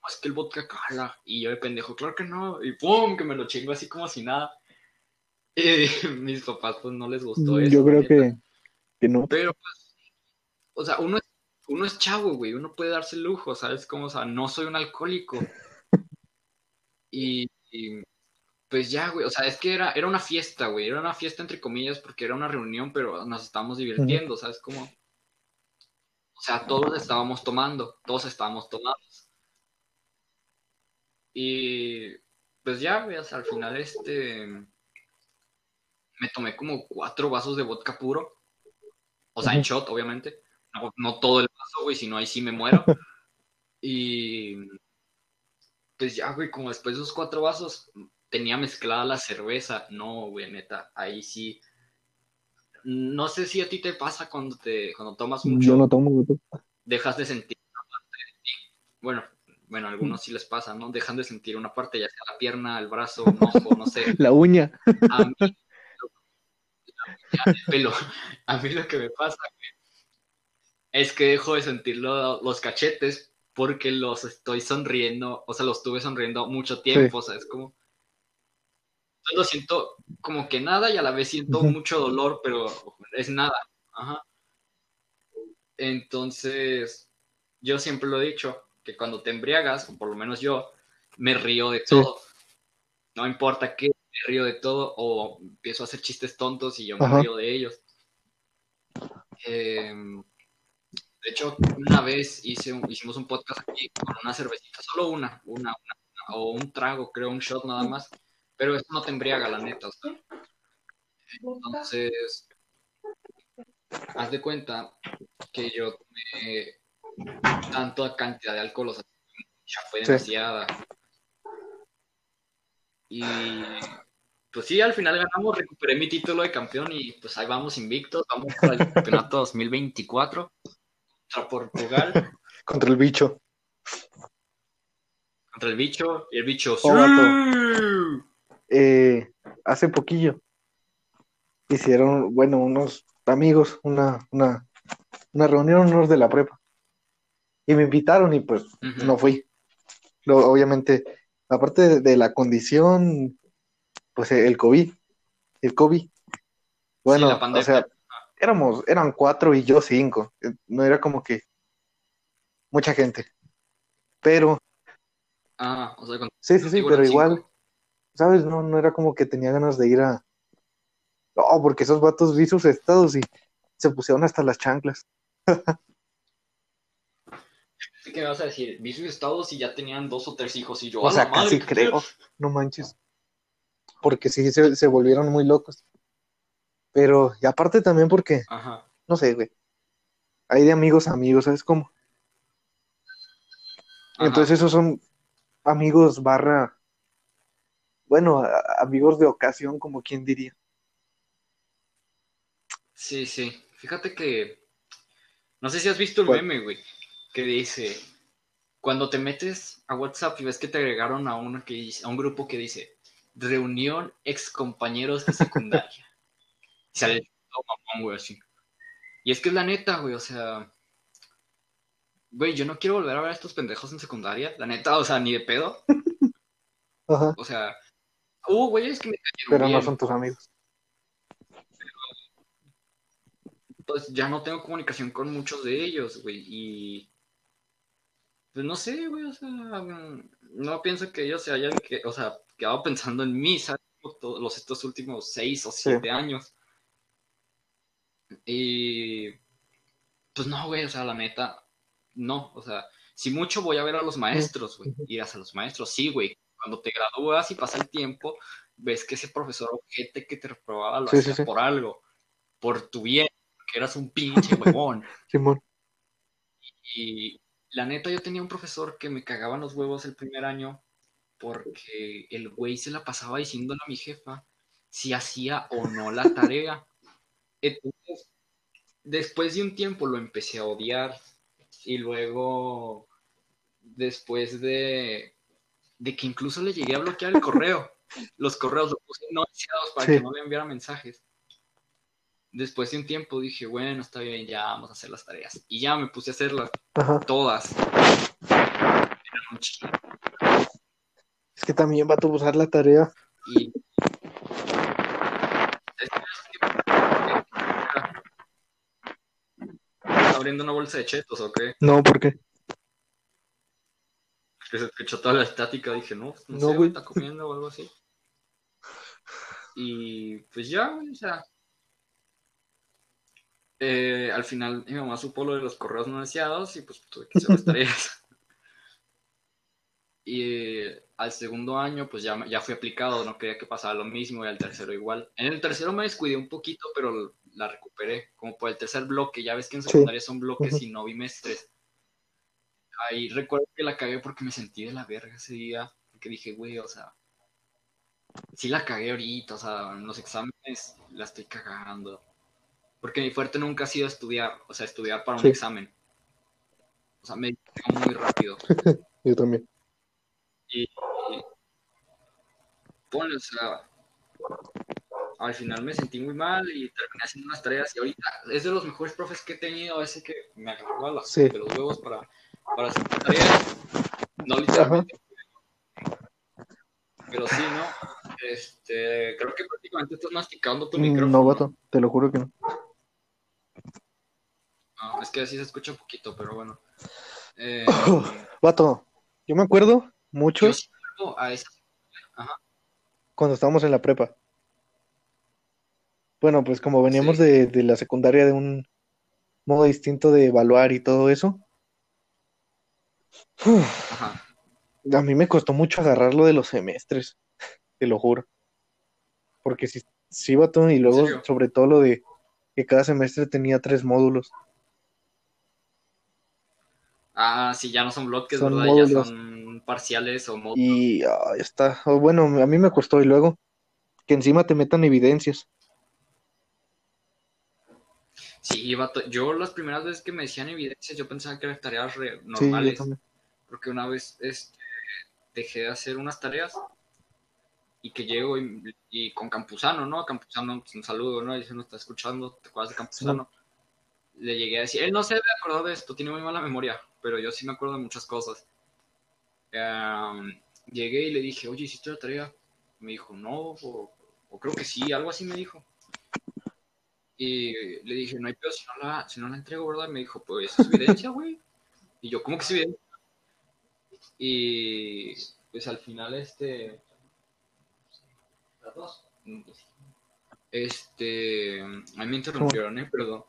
es que el vodka cala, y yo de pendejo, claro que no, y pum, que me lo chingo así como si nada. Y mis papás pues no les gustó eso. Yo creo que, no. Pero pues, o sea, uno es, uno es chavo, güey, uno puede darse el lujo, ¿sabes? Como, o sea, no soy un alcohólico. y, pues ya, güey, o sea, es que era, era una fiesta, güey, era una fiesta entre comillas porque era una reunión, pero nos estábamos divirtiendo, ¿sabes? Como, o sea, todos estábamos tomando, todos estábamos tomando. Y pues ya, güey, al final este me tomé como cuatro vasos de vodka puro. O sea, en shot, obviamente. No, todo el vaso, güey, si no ahí sí me muero. y pues ya, güey, como después de esos cuatro vasos tenía mezclada la cerveza. No, güey, neta, ahí sí. No sé si a ti te pasa cuando te cuando tomas mucho. Yo no tomo. Dejas de sentir una parte de ti. Bueno, bueno, a algunos sí les pasa, ¿no? Dejan de sentir una parte, ya sea la pierna, el brazo, un ojo, no sé. La uña. A mí pelo. A mí lo que me pasa es que dejo de sentir los cachetes porque los estoy sonriendo, o sea, los estuve sonriendo mucho tiempo, o sea, es como... Yo siento como que nada y a la vez siento mucho dolor, pero es nada. Entonces, yo siempre lo he dicho, que cuando te embriagas, o por lo menos yo, me río de todo. No importa qué, me río de todo o empiezo a hacer chistes tontos y yo me río de ellos. Em, de hecho, una vez hice hicimos un podcast aquí con una cervecita, solo una, una, o un trago, creo, un shot nada más, pero esto no te embriaga, la neta. Entonces, haz de cuenta que yo tomé tanta cantidad de alcohol, o sea, ya fue demasiada. Y pues sí, al final ganamos, recuperé mi título de campeón y pues ahí vamos invictos, vamos para el campeonato 2024 contra Portugal. contra el bicho. Contra el bicho y el bicho. Oh, eh, hace poquillo hicieron, bueno, unos amigos, una, una, una reunión, unos de la prepa. Y me invitaron y pues no fui. Lo- obviamente, aparte de, de la condición, pues el COVID, el COVID. Bueno, la pandemia. o sea, éramos, eran cuatro y yo cinco. Eh, No era como que mucha gente. Pero, Ah, o sea, con- sí, sí, sí, pero igual, cinco. ¿sabes? No, no era como que tenía ganas de ir a... No, porque esos vatos vi sus estados y se pusieron hasta las chanclas. ¿Qué me vas a decir? Vi sus estados y ya tenían dos o tres hijos y yo, O sea, madre, casi ¿qué creo, no manches. Porque sí, se, se volvieron muy locos. Pero, y aparte también porque, Ajá. no sé, güey. Hay de amigos a amigos, ¿sabes cómo? Ajá. Entonces esos son amigos barra, bueno, amigos de ocasión, como quien diría. Sí, sí. Fíjate que. No sé si has visto el ¿Cuál? meme, güey. Que dice. Cuando te metes a WhatsApp y ves que te agregaron a uno que a un grupo que dice reunión ex compañeros de secundaria. Y sale todo mamón, güey, así. Y es que es la neta, güey, o sea. Güey, yo no quiero volver a ver a estos pendejos en secundaria. La neta, o sea, ni de pedo. Ajá. O sea. Uh, güey, es que me cayeron Pero no son tus amigos. pues ya no tengo comunicación con muchos de ellos, güey, y pues no sé, güey, o sea, mm, no pienso que ellos se hayan, que, o sea, quedado pensando en mí, ¿sabes? Todos los estos últimos seis o siete años. Y pues no, güey, o sea, la neta, no, o sea, si mucho voy a ver a los maestros, güey, ir a los maestros, sí, güey, cuando te gradúas y pasa el tiempo, ves que ese profesor ojete que te reprobaba lo Sí, sí, hacía sí. por algo, por tu bien, que eras un pinche huevón. Simón. Y la neta, yo tenía un profesor que me cagaban los huevos el primer año porque el güey se la pasaba diciéndole a mi jefa si hacía o no la tarea. Entonces, después de un tiempo lo empecé a odiar y luego, después de, de que incluso le llegué a bloquear el correo, los correos los puse no deseados para Sí. que no le enviara mensajes. Después de un tiempo dije, bueno, está bien, ya vamos a hacer las tareas. Y ya me puse a hacerlas Ajá. todas. Un. Es que también va a usar la tarea. Y. abriendo una bolsa de chetos o qué? No, ¿por qué? Que se escuchó toda la estática. Dije, no, no, No, sé, güey. güey, está comiendo o algo así. Y pues ya, güey, o sea. eh, al final mi mamá supo lo de los correos no deseados y pues tuve que hacer las tareas. Y eh, al segundo año, pues ya, ya fui aplicado, no quería que pasara lo mismo, y al tercero igual. En el tercero me descuidé un poquito, pero la recuperé, como por el tercer bloque, ya ves que en Sí. secundaria son bloques y no bimestres. Ahí recuerdo que la cagué porque me sentí de la verga ese día, porque dije, güey, o sea, sí la cagué ahorita, o sea, en los exámenes la estoy cagando. Porque mi fuerte nunca ha sido estudiar, o sea, estudiar para un examen. O sea, me distraigo muy rápido. Yo también. Y, y ponle, o sea, al final me sentí muy mal y terminé haciendo unas tareas y ahorita es de los mejores profes que he tenido, ese que me agarraba las, Sí. de los huevos para, para hacer tareas. No literalmente. Pero sí, ¿no? Este, creo que prácticamente estás masticando tu micrófono. Mm, No, vato, te lo juro que no. No, es que así se escucha un poquito, pero bueno. Eh, Vato, yo me acuerdo mucho yo a esa. cuando estábamos en la prepa. Bueno, pues como veníamos de, de la secundaria de un modo distinto de evaluar y todo eso, Ajá. a mí me costó mucho agarrar lo de los semestres, te lo juro. Porque sí, sí, vato, y luego sobre todo lo de que cada semestre tenía tres módulos. Ah, sí, ya no son bloques, Son ¿verdad? módulos. Ya son parciales o módulos. Y ah, ya está. O bueno, a mí me costó. Y luego que encima te metan evidencias. Sí, vato, yo las primeras veces que me decían evidencias, yo pensaba que eran tareas re- normales. porque una vez este, dejé de hacer unas tareas y que llego y, con Campuzano, ¿no? Campuzano, pues, un saludo, ¿no? Dice, no está escuchando, ¿te acuerdas de Campuzano? Le llegué a decir, él no se debe acordar de esto, tiene muy mala memoria, pero yo sí me acuerdo de muchas cosas. llegué y le dije, oye, ¿hiciste la tarea? Me dijo, no, o, creo que sí, algo así me dijo. Y le dije, no hay peor si no la, si no la entrego, ¿verdad? Me dijo, pues es evidencia, güey. Y yo, ¿cómo que es evidencia? Y pues al final, este. Este. A mí me interrumpieron, ¿eh? Perdón.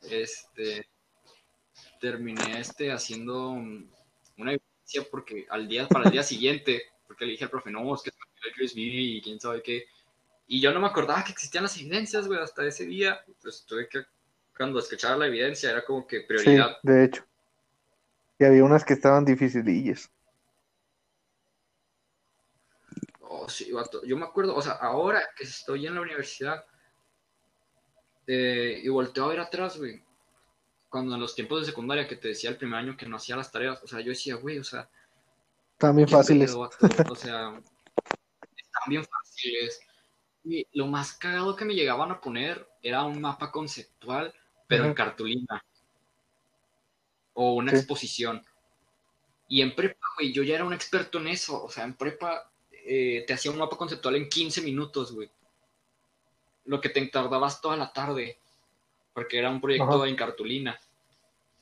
Este. Terminé este haciendo una evidencia porque al día, para el día siguiente, porque le dije al profe, no, es que el y quién sabe qué. Y yo no me acordaba que existían las evidencias, güey, hasta ese día. Pues tuve que, cuando escuchaba la evidencia, era como que prioridad. Sí, de hecho. Y había unas que estaban dificilillas. Oh, sí, Yo me acuerdo, o sea, ahora que estoy en la universidad eh, y volteo a ver atrás, güey, cuando en los tiempos de secundaria que te decía el primer año que no hacía las tareas, o sea, yo decía, güey, o sea... También fáciles. o sea, están bien fáciles. Y lo más cagado que me llegaban a poner era un mapa conceptual, pero en cartulina. O una exposición. Y en prepa, güey, yo ya era un experto en eso. O sea, en prepa eh, te hacía un mapa conceptual en 15 minutos, güey. Lo que te tardabas toda la tarde, porque era un proyecto en cartulina.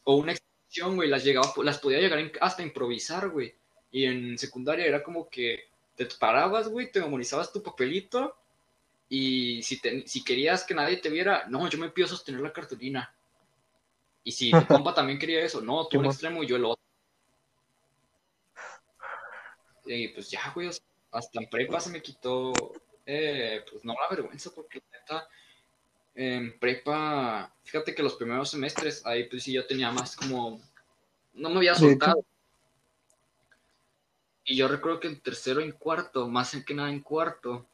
O una exposición, güey, las, llegaba, las podía llegar hasta improvisar, güey. Y en secundaria era como que te parabas, güey, te memorizabas tu papelito y si, si querías que nadie te viera, no, yo me pido sostener la cartulina. Y si tu compa también quería eso, no, tú un extremo y yo el otro. Y pues ya, güey, hasta en prepa se me quitó, eh, pues no la vergüenza, porque neta, en prepa, fíjate que los primeros semestres, ahí pues sí yo tenía más como, no me había soltado. Y yo recuerdo que en tercero y en cuarto, más que nada en cuarto,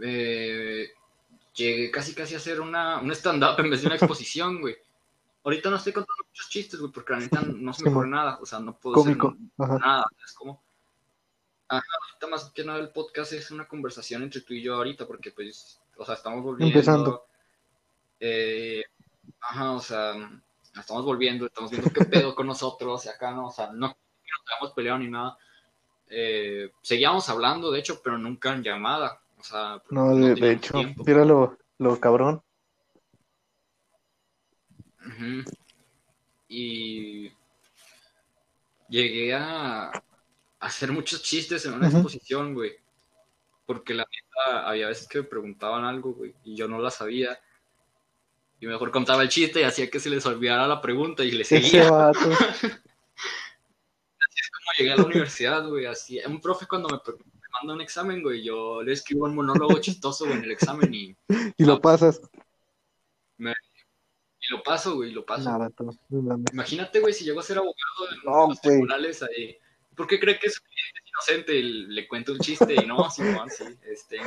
eh, llegué casi casi a hacer una, un stand-up en vez de una exposición, güey. Ahorita no estoy contando muchos chistes, güey, porque la neta no se me ocurre nada, o sea, no puedo hacer nada, es como ahorita más que nada el podcast es una conversación entre tú y yo ahorita, porque pues, o sea, estamos volviendo. Empezando. Eh, ajá, o sea, estamos volviendo, estamos viendo qué pedo con nosotros, y acá no, o sea, no, no hemos peleado ni nada. Eh, seguíamos hablando, de hecho, pero nunca en llamada. O sea, no, de, hecho, era lo, lo cabrón. Y llegué a, hacer muchos chistes en una exposición, güey. Porque la neta, había veces que me preguntaban algo, güey, y yo no la sabía. Y mejor contaba el chiste y hacía que se les olvidara la pregunta y le seguía. así es como llegué a la universidad, güey. Así, un profe cuando me, manda un examen, güey, yo le escribo un monólogo chistoso, güey, en el examen y... Y lo pasas. Y lo paso, güey, lo paso. Imagínate, güey, si llego a ser abogado en no, los tribunales ahí ¿Por qué cree que es inocente? Le cuento un chiste y no, Simón, sí, este,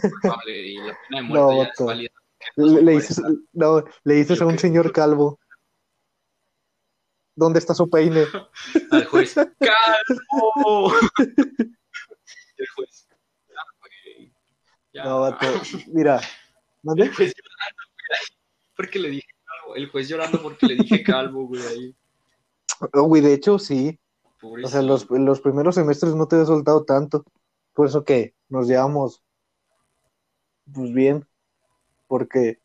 culpable y la pena de muerte no, ya es válida. Le, dices, no, le dices a un señor calvo. ¿Dónde está su peine? Al juez. ¡Calvo! El juez. Ya, No, vato. Mira. ¿Dónde? El juez llorando, güey. Porque le dije calvo. El juez llorando porque le dije calvo, güey. Ahí. Güey, de hecho, sí. O sea, los, los primeros semestres no te he soltado tanto. Por eso que nos llevamos pues bien. Porque.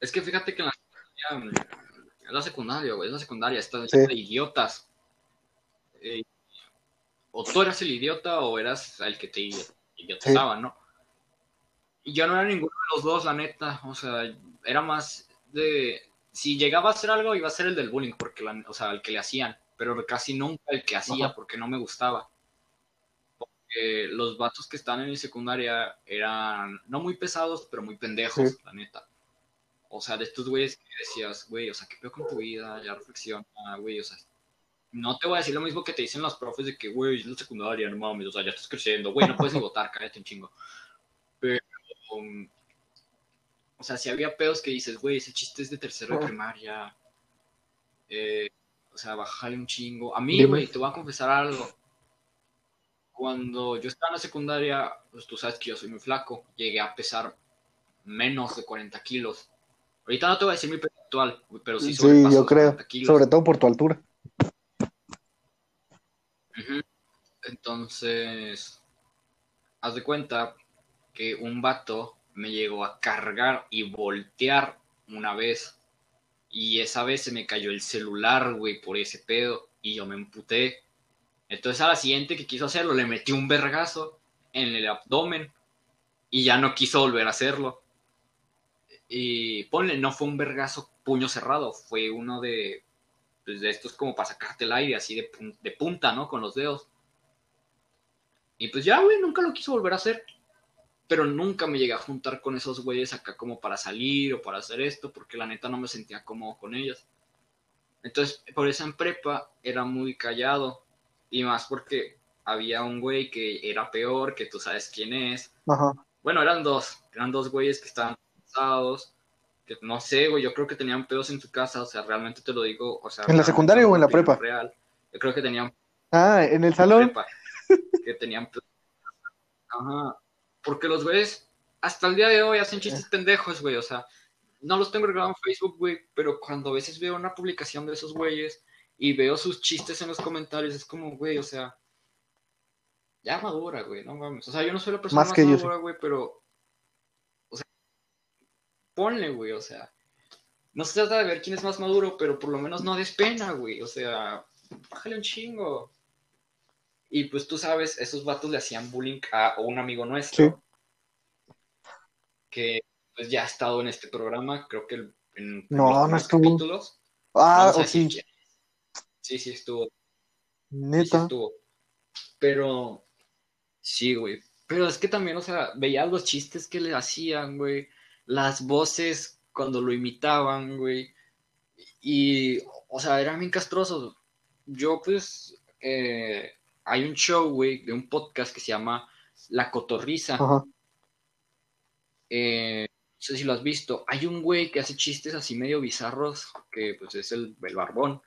Es que fíjate que en la secundaria, en la secundaria, güey, en la secundaria está de idiotas. Eh, o tú eras el idiota o eras el que te idiotizaba, ¿no? Y yo no era ninguno de los dos, la neta. O sea, era más de. Si llegaba a hacer algo, iba a ser el del bullying, porque, o sea, el que le hacían pero casi nunca el que hacía porque no me gustaba. Porque los vatos que están en mi secundaria eran no muy pesados, pero muy pendejos, la neta. O sea, de estos güeyes que decías, güey, o sea, ¿qué peor con tu vida? Ya reflexiona, güey, o sea, no te voy a decir lo mismo que te dicen los profes de que, güey, es la secundaria, no mames, o sea, ya estás creciendo, güey, no puedes ni votar, cállate un chingo. Pero, um, o sea, si había pedos que dices, güey, ese chiste es de tercero de primaria, eh, o sea, bájale un chingo. A mí, güey, te voy a confesar algo. cuando yo estaba en la secundaria, pues tú sabes que yo soy muy flaco, llegué a pesar menos de 40 kilos. Ahorita no te voy a decir mi peso actual, pero sí Sí, yo creo. Sobre todo por tu altura. Entonces, haz de cuenta que un vato me llegó a cargar y voltear una vez. Y esa vez se me cayó el celular, güey, por ese pedo. Y yo me emputé. Entonces a la siguiente que quiso hacerlo, le metí un vergazo en el abdomen. Y ya no quiso volver a hacerlo. Y ponle, no fue un vergazo puño cerrado, fue uno de, pues, de estos como para sacarte el aire, así de, de punta, ¿no? Con los dedos. Y pues ya, güey, nunca lo quiso volver a hacer. Pero nunca me llegué a juntar con esos güeyes acá como para salir o para hacer esto, porque la neta no me sentía cómodo con ellos. Entonces, por eso en prepa era muy callado. Y más porque había un güey que era peor, que tú sabes quién es. Ajá. Bueno, eran dos. Eran dos güeyes que estaban casados. Que no sé, güey, yo creo que tenían pedos en su casa. O sea, realmente te lo digo. O sea, ¿En la secundaria o en la prepa? Real. Yo creo que tenían. Ah, en el salón. Prepa, que tenían. Ajá. Porque los güeyes, hasta el día de hoy, hacen chistes pendejos, güey. O sea, no los tengo registrados en Facebook, güey. Pero cuando a veces veo una publicación de esos güeyes y veo sus chistes en los comentarios, es como, güey, o sea. Ya madura, güey, no mames. O sea, yo no soy la persona Más más, que yo, madura, güey, pero. Ponle, güey, o sea. No se trata de ver quién es más maduro, pero por lo menos no des pena, güey. O sea, bájale un chingo. Y pues tú sabes, esos vatos le hacían bullying a un amigo nuestro. Sí. Que pues ya ha estado en este programa, creo que el- en No, los no estuvo. capítulos. Ah, o sí. Sí, sí estuvo. Sí, sí Neta. estuvo. Pero, sí, güey. Pero es que también, o sea, veías los chistes que le hacían, güey. Las voces cuando lo imitaban, güey. Y, o sea, eran bien castrosos. Yo, pues, eh, hay un show, güey, de un podcast que se llama La Cotorriza. Eh, no sé si lo has visto. Hay un güey que hace chistes así medio bizarros, que pues es el, el barbón.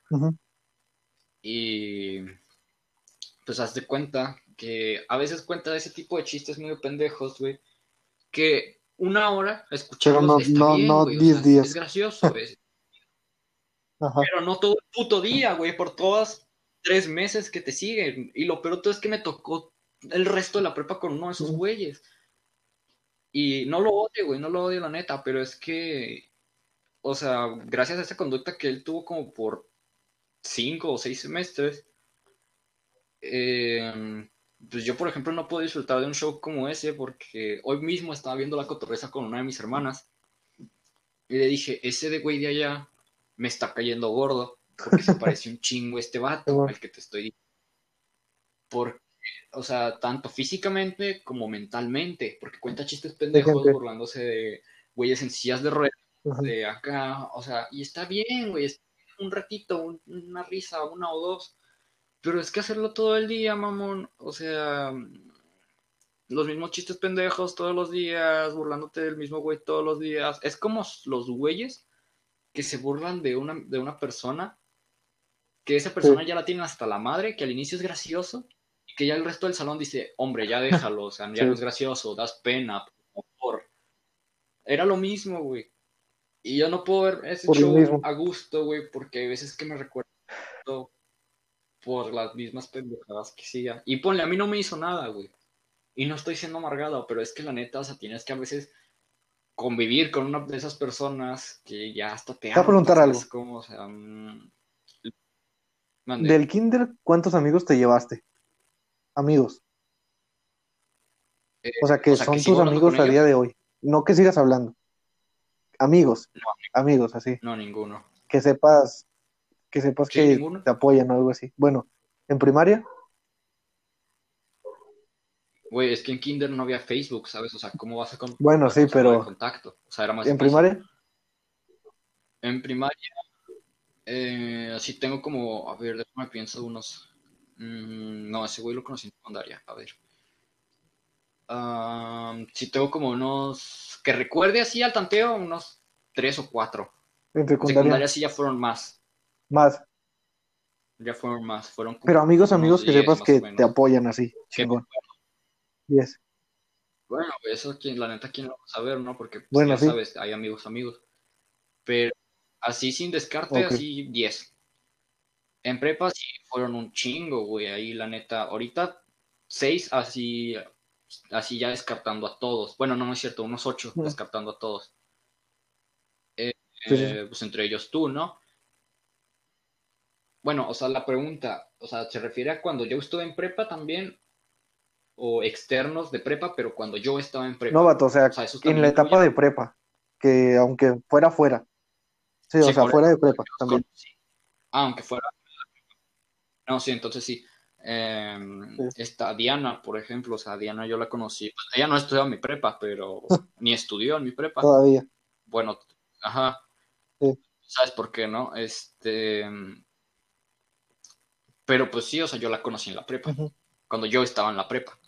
Y pues haz de cuenta que a veces cuenta ese tipo de chistes medio pendejos, güey. Que una hora escucharlos no- está no- bien, no güey, o 10 sea, días. Es gracioso, güey. Ajá. Pero no todo el puto día, güey, por todas tres meses que te siguen. Y lo peor todo es que me tocó el resto de la prepa con uno de esos güeyes. Y no lo odio, güey, no lo odio la neta, pero es que, o sea, gracias a esa conducta que él tuvo como por cinco o seis semestres, eh, pues yo, por ejemplo, no puedo disfrutar de un show como ese porque hoy mismo estaba viendo La Cotorreza con una de mis hermanas y le dije, ese de güey de allá me está cayendo gordo porque se parece un chingo a este vato al que te estoy diciendo. Porque, o sea, tanto físicamente como mentalmente, porque cuenta chistes pendejos burlándose de güeyes en sillas de ruedas Ajá. de acá, o sea, y está bien, güey, un ratito, un- una risa, una o dos, pero es que hacerlo todo el día, mamón, o sea, los mismos chistes pendejos todos los días, burlándote del mismo güey todos los días, es como los güeyes que se burlan de una, de una persona, que esa persona ya la tienen hasta la madre, que al inicio es gracioso, y que ya el resto del salón dice, hombre, ya déjalo, o sea, ya Sí. no es gracioso, das pena, por favor. Era lo mismo, güey. Y yo no puedo ver ese Por show a gusto, güey, porque hay veces que me recuerdo por las mismas pendejadas que siga. Y ponle, a mí no me hizo nada, güey. Y no estoy siendo amargado, pero es que la neta, o sea, tienes que a veces convivir con una de esas personas que ya hasta te Te voy a preguntar algo. es como, o sea, mm. Del kinder, ¿cuántos amigos te llevaste? Amigos. Eh, O sea, que o sea, son que tus amigos a día de hoy. No que sigas hablando. Amigos. No. Amigos, así. No, ninguno. Que sepas, que sepas Sí, que ninguno. te apoyan o algo así. Bueno, en primaria, Güey, es que en Kinder no había Facebook, ¿sabes? O sea, ¿cómo vas a con Bueno, sí, pero- contacto? O sea, era más en primaria, En primaria, eh, así tengo como, a ver, déjame pienso unos. mm, no, ese güey lo conocí en secundaria, a ver. Am, sí tengo como unos, que recuerde así al tanteo, unos tres o cuatro. en En secundaria, secundaria sí ya fueron más. Más. Ya fueron más, fueron Pero amigos, amigos que 10 sepas que te apoyan así, chingón. Yes. Bueno, eso la neta, quién lo va a saber, ¿no? Porque, pues, Bueno, ya sí. sabes, hay amigos, amigos. Pero así sin descarte, así 10. En prepa sí fueron un chingo, güey, ahí la neta. Ahorita 6 así, así ya descartando a todos. Bueno, no, no es cierto, unos 8 Mm. descartando a todos. Eh, Sí, sí, eh, pues entre ellos tú, ¿no? Bueno, o sea, la pregunta, o sea, ¿se refiere a cuando yo estuve en prepa también? O externos de prepa, pero cuando yo estaba en prepa. No, vato, o sea, O sea, en la etapa de prepa, que aunque fuera fuera. Sí, o sea, por fuera de prepa también. Sí. Ah, aunque fuera. No, sí, entonces sí. Eh, Sí. Esta Diana, por ejemplo, o sea, Diana yo la conocí. Pues, ella no estudió en mi prepa, pero ni estudió en mi prepa. Todavía. Bueno, ajá. Sí. ¿Sabes por qué, no? Este. Pero pues sí, o sea, yo la conocí en la prepa, cuando yo estaba en la prepa.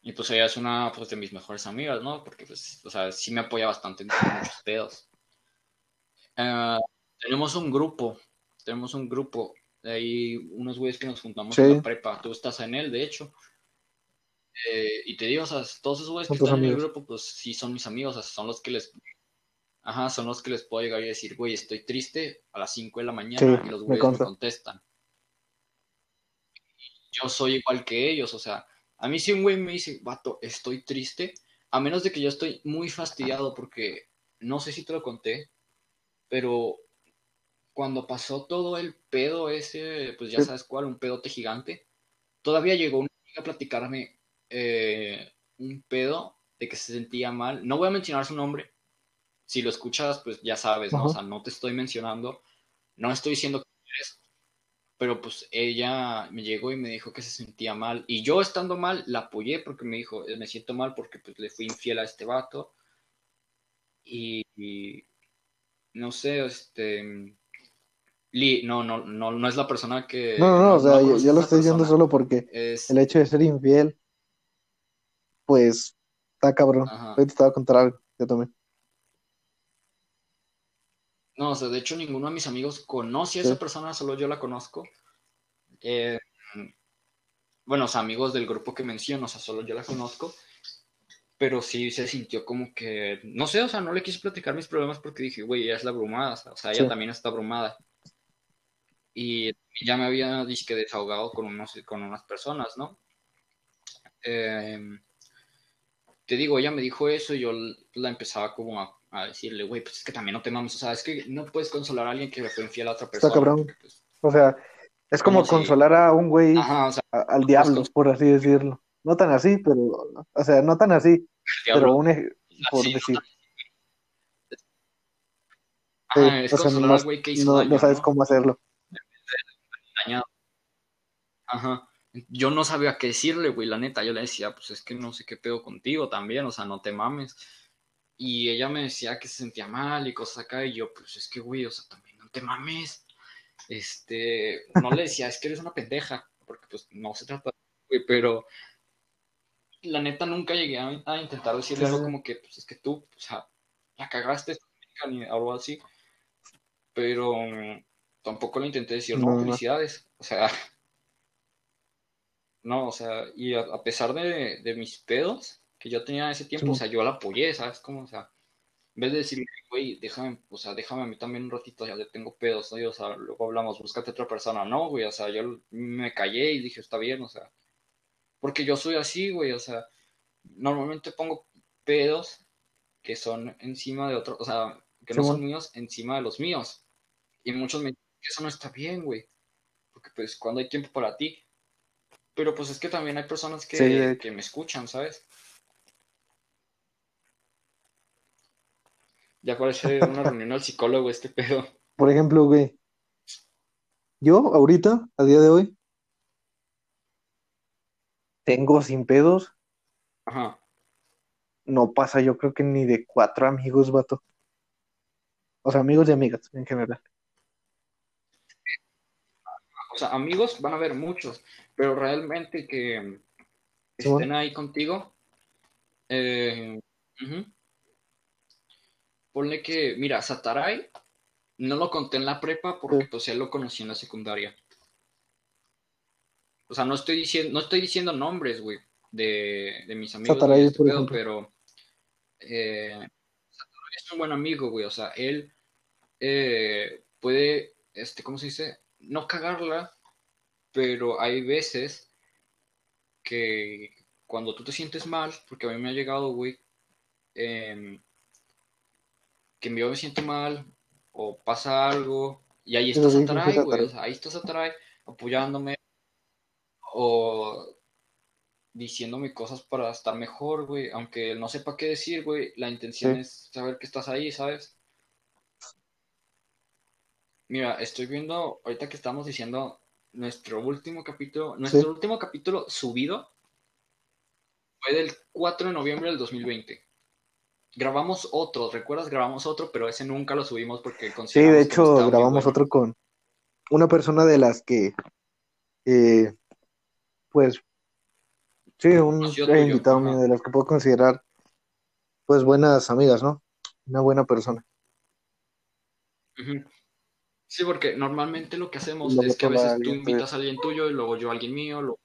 Y pues ella es una pues, de mis mejores amigas, ¿no? Porque pues, o sea, sí me apoya bastante en muchos pedos. Eh, tenemos un grupo, tenemos un grupo, ahí unos güeyes que nos juntamos Sí. en la prepa. Tú estás en él, de hecho. Eh, y te digo, o sea, todos esos güeyes que están en el grupo, pues sí son mis amigos, o sea, son los que les, ajá, son los que les puedo llegar y decir, güey, estoy triste a las 5 de la mañana Sí, y los me güeyes me consta. contestan. Yo soy igual que ellos, o sea, a mí si un güey me dice, vato, estoy triste, a menos de que yo estoy muy fastidiado porque no sé si te lo conté, pero cuando pasó todo el pedo ese, pues ya sabes cuál, un pedote gigante, todavía llegó una amiga a platicarme eh, un pedo de que se sentía mal. No voy a mencionar su nombre. Si lo escuchas, pues ya sabes, ¿no? O sea, no te estoy mencionando. No estoy diciendo que eres. Pero pues ella me llegó y me dijo que se sentía mal. Y yo estando mal, la apoyé porque me dijo, "Eh, me siento mal porque pues le fui infiel a este vato. Y, y no sé, este... Li- no, no, no, no es la persona que... No, no, no, o sea, yo, lo estoy diciendo solo porque Es... el hecho de ser infiel, pues, está cabrón. Ajá. Ahorita te voy a contar algo, yo también. No, o sea, de hecho ninguno de mis amigos conoce a esa persona, solo yo la conozco. Eh, bueno, o sea, amigos del grupo que menciono, o sea, solo yo la conozco. Pero sí se sintió como que, no sé, o sea, no le quise platicar mis problemas porque dije, güey, ella es la abrumada, o sea, ella Sí. también está abrumada. Y ya me había disque desahogado con, unos, con unas personas, ¿no? Eh, te digo, ella me dijo eso y yo la empezaba como a, a decirle, güey, pues es que también no te mames, o sea, es que no puedes consolar a alguien que le fue infiel a otra Está persona. cabrón. porque, pues, O sea, es como si- consolar a un güey, o sea, al diablo, por así decirlo. No tan así, pero, o sea, no tan así, pero un por sí, decir. ajá, es o sea, consolar no, al güey que hizo no, daño, no sabes cómo hacerlo. Ajá. Yo no sabía qué decirle, güey, la neta. Yo le decía, pues es que no sé qué pedo contigo también, o sea, no te mames. Y ella me decía que se sentía mal y cosas acá, y yo, pues es que, güey, o sea, también no te mames. Este, no le decía, es que eres una pendeja, porque pues no se trata de, güey, pero la neta nunca llegué a, a intentar decirle algo como que, pues es que tú, o sea, la cagaste, ni algo así. Pero tampoco le intenté decir, no, No, no. felicidades. O sea, no, o sea, y a, a pesar de, de mis pedos que yo tenía en ese tiempo, Sí. o sea, yo la apoyé, ¿sabes? Como, o sea, en vez de decirle, güey, déjame, o sea, déjame a mí también un ratito, ya tengo pedos, ¿no? O sea, luego hablamos, búscate otra persona. No, güey, o sea, yo me callé y dije, está bien, o sea, porque yo soy así, güey, o sea, normalmente pongo pedos que son encima de otros, o sea, que no son míos encima de los míos. Y muchos me dicen eso no está bien, güey, porque pues cuando hay tiempo para ti. Pero pues es que también hay personas que, Sí, que me escuchan, ¿sabes? Ya parece una reunión al psicólogo este pedo. Por ejemplo, güey, yo ahorita, a día de hoy, tengo sin pedos, Ajá. no pasa yo creo que ni de cuatro amigos, vato. O sea, amigos y amigas en general. O sea, amigos van a haber muchos, pero realmente que estén ahí contigo. eh. Ponle que, mira, Sataray no lo conté en la prepa porque pues él lo conocí en la secundaria. O sea, no estoy diciendo, no estoy diciendo nombres, güey, de, de mis amigos, Sataray, este por pedo, ejemplo. pero eh, es un buen amigo, güey. O sea, él eh, puede, este, ¿cómo se dice? No cagarla, pero hay veces que cuando tú te sientes mal, porque a mí me ha llegado, güey, em, que yo me siento mal o pasa algo y ahí Eso está sí, sí, Sataray, sí, güey. Sataray. O sea, ahí está Sataray apoyándome o diciéndome cosas para estar mejor, güey. Aunque no sepa qué decir, güey. La intención Sí. es saber que estás ahí, ¿sabes? Mira, estoy viendo, ahorita que estamos diciendo nuestro último capítulo, nuestro Sí. último capítulo subido fue del 4 de noviembre del 2020. Grabamos otro, ¿recuerdas? Grabamos otro, pero ese nunca lo subimos porque Sí, de hecho, grabamos bueno. otro con una persona de las que, eh, pues, sí, un eh, invitado mío de las que puedo considerar, pues, buenas amigas, ¿no? Una buena persona. Sí, porque normalmente lo que hacemos es que a veces tú invitas a alguien tuyo y luego yo a alguien mío, luego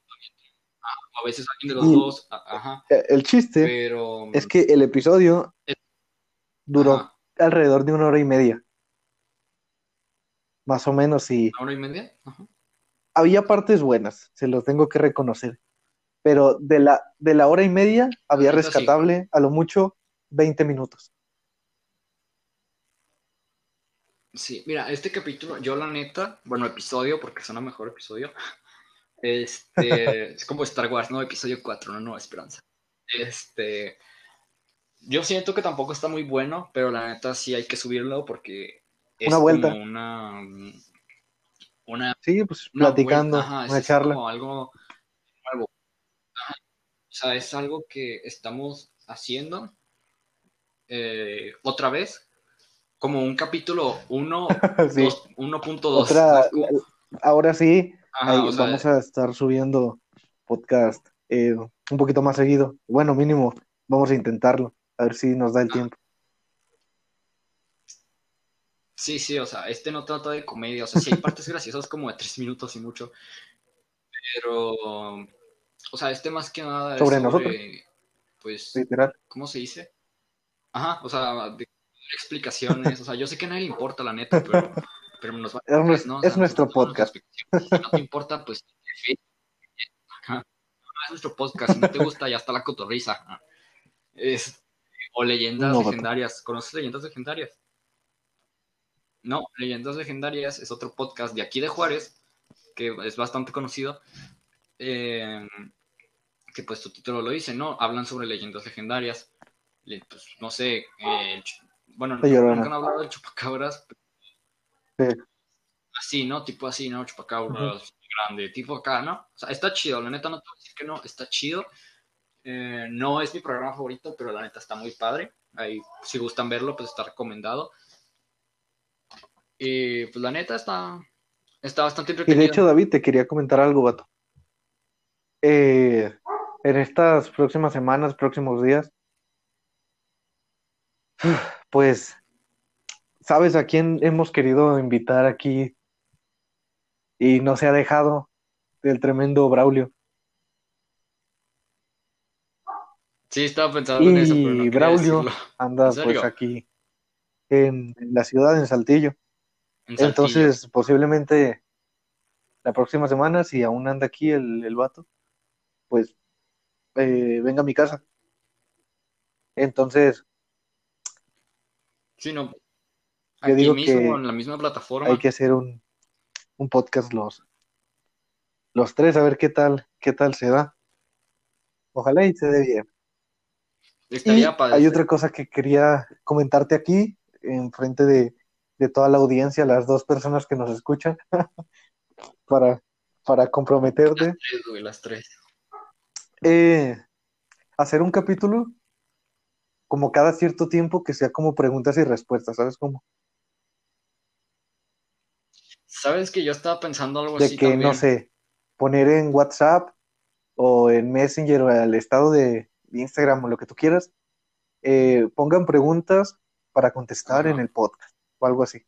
a veces alguien de los Y- dos, ajá, Eh, El chiste pero es que el episodio duró ajá, alrededor de una hora y media, más o menos, y una hora y media, ajá. había partes buenas, se los tengo que reconocer, pero de la, de la hora y media había sí. rescatable a lo mucho 20 minutos. Sí, mira, este capítulo, yo la neta, bueno, episodio, porque suena mejor episodio, este, es como Star Wars, ¿no? Episodio 4, no, no, Esperanza. Este, yo siento que tampoco está muy bueno, pero la neta sí hay que subirlo porque es Una vuelta. como una, una Sí, pues Una platicando, vuelta, ajá, es- una es charla. como algo nuevo. Ajá. O sea, es algo que estamos haciendo eh, otra vez, como un capítulo 1, Sí. 1.2. Otra, ¿sabes cómo? ahora sí, Ajá, ahí o sea, vamos a estar subiendo podcast eh, un poquito más seguido. Bueno, mínimo, vamos a intentarlo, a ver si nos da el tiempo. sí, sí, o sea, este no trata de comedia, o sea, sí hay partes graciosas como de tres minutos y mucho, pero, o sea, este más que nada es Sobre sobre, nosotros. pues, Literal. ¿cómo se dice? Ajá, o sea, de explicaciones, o sea, yo sé que a nadie le importa la neta, pero, pero nos va Es, pues, nues- ¿no? O es sea, nuestro podcast. Si no te importa, pues, es nuestro podcast, si no te gusta, ya está la cotorriza. Es, o leyendas No, legendarias, ¿conoces leyendas legendarias? No, leyendas legendarias es otro podcast de aquí de Juárez, que es bastante conocido, eh, que pues su título lo dice, ¿no? Hablan sobre leyendas legendarias, le- pues, no sé, eh, el bueno, Llorona. nunca han hablado del chupacabras, Sí. así, ¿no? Tipo así, ¿no? Chupacabras, grande, tipo acá, ¿no? O sea, está chido, la neta no te voy a decir que no, está chido. Eh, no es mi programa favorito, pero la neta está muy padre. Ahí, si gustan verlo, pues está recomendado. Y pues la neta está, está bastante Y entretenido. de hecho, David, te quería comentar algo, vato. Eh, en estas próximas semanas, próximos días, pues, ¿sabes a quién hemos querido invitar aquí y no se ha dejado? El tremendo Braulio. sí, estaba pensando en eso, pero no Y Braulio anda pues aquí en, en la ciudad, en Saltillo. En Saltillo. Entonces, posiblemente la próxima semana, si aún anda aquí el, el vato, pues eh, venga a mi casa. Entonces, Sí, no. Yo digo mismo, que en la misma plataforma. hay que hacer un, un podcast los, los tres, a ver qué tal, qué tal se da. Ojalá y se dé bien. Y hay otra cosa que quería comentarte aquí, en frente de, de toda la audiencia, las dos personas que nos escuchan, para, para comprometerte. Tres, güey, las tres. Eh, hacer un capítulo como cada cierto tiempo que sea como preguntas y respuestas, ¿sabes cómo? ¿Sabes que yo estaba pensando algo De así que, también? no sé, poner en WhatsApp o en Messenger o al estado de Instagram o lo que tú quieras, eh, pongan preguntas para contestar Ajá. en el podcast o algo así.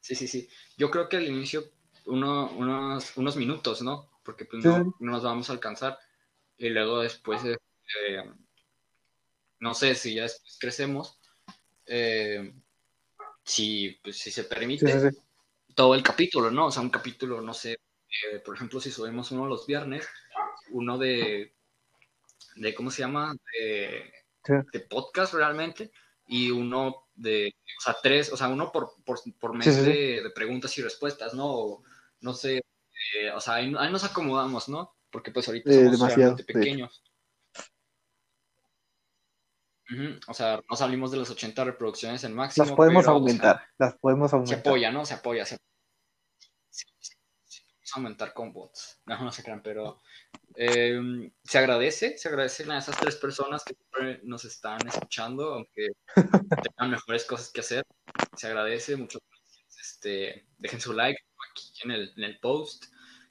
Sí, sí, sí. Yo creo que al inicio uno, unos, unos minutos, ¿no? Porque pues Sí, no, sí. no nos vamos a alcanzar. Y luego después, eh, no sé si ya después crecemos, eh, si, pues, si se permite, sí, sí. todo el capítulo, ¿no? O sea, un capítulo, no sé, eh, por ejemplo, si subimos uno los viernes, uno de, de ¿cómo se llama? De, podcast realmente, y uno de, o sea, tres, o sea, uno por, por, por mes. De, de preguntas y respuestas, ¿no? O, no sé, eh, o sea, ahí, ahí nos acomodamos, ¿no? Porque pues ahorita Eh, somos demasiado, realmente de O sea, no salimos de las 80 reproducciones en máximo. Las podemos pero, o sea, aumentar, las podemos se aumentar. apoya, ¿no? Se apoya. Se, se- se- se- vamos a aumentar con bots. No, no se crean, pero eh, se agradece, se agradecen a esas tres personas que siempre nos están escuchando, aunque tengan mejores cosas que hacer. Se agradece, muchas gracias. Este, dejen su like aquí en el, en el post.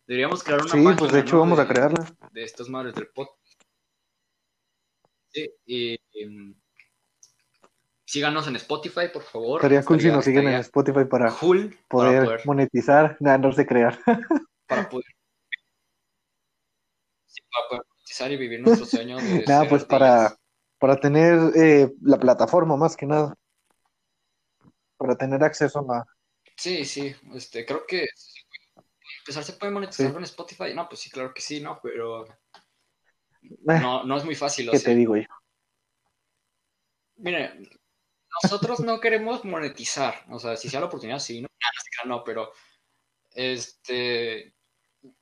Deberíamos crear una Sí, página, pues de hecho ¿no? vamos de, a crearla. de estas madres del podcast. Y, em, síganos en Spotify, por favor. Estaría cool si nos siguen en Spotify para cool para poder monetizar, nada, no sé crear. para poder, sí, para poder monetizar y vivir nuestro sueño de Nada, pues para, para tener eh, la plataforma más que nada. Para tener acceso a la... Sí, sí, este, creo que empezar se puede monetizar Sí. con Spotify. No, pues sí, claro que sí, ¿no? Pero Eh, no, no es muy fácil. O ¿Qué sea, te digo yo? mire, nosotros no queremos monetizar. O sea, si sea la oportunidad, sí, no, no, pero este,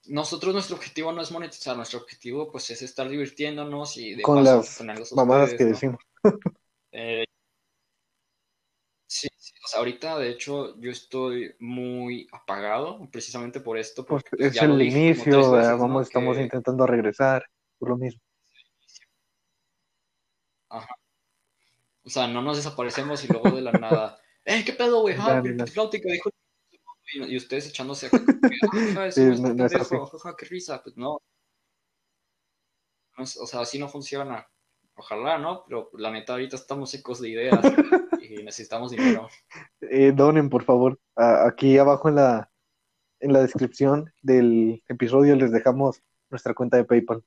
nosotros nuestro objetivo no es monetizar, nuestro objetivo pues es estar divirtiéndonos y de Con paso las Mamadas que ¿no? decimos. Eh, sí, sí, o sea, ahorita de hecho yo estoy muy apagado precisamente por esto, porque pues, es ya lo el dije inicio, estamos Que- intentando regresar, por lo mismo. O sea, no nos desaparecemos y luego de la nada, ¡eh, qué pedo, güey! ¡Ah, dijo! Y, ustedes echándose ¡ah, Sí, no- no es así. jaja, qué risa! Pues no. No es- O sea, así no funciona. Ojalá, ¿no? Pero la neta, ahorita estamos secos de ideas y necesitamos dinero. Eh, donen, por favor. A- aquí abajo en la, en la descripción del episodio les dejamos nuestra cuenta de PayPal.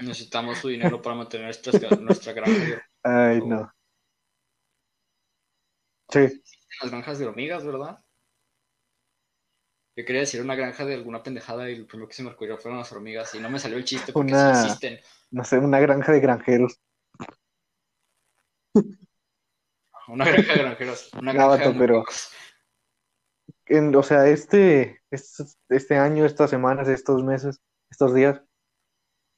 Necesitamos su dinero para mantener nuestra, nuestra granja Ay, no. Sí, las granjas de hormigas, ¿verdad? Yo quería decir una granja de alguna pendejada y lo primero que se me ocurrió fueron las hormigas y no me salió el chiste porque Una- sí existen. no sé, una granja de granjeros. Una granja de granjeros. Una granja de pero-. En- o sea, este, este, este año, estas semanas, estos meses, estos días,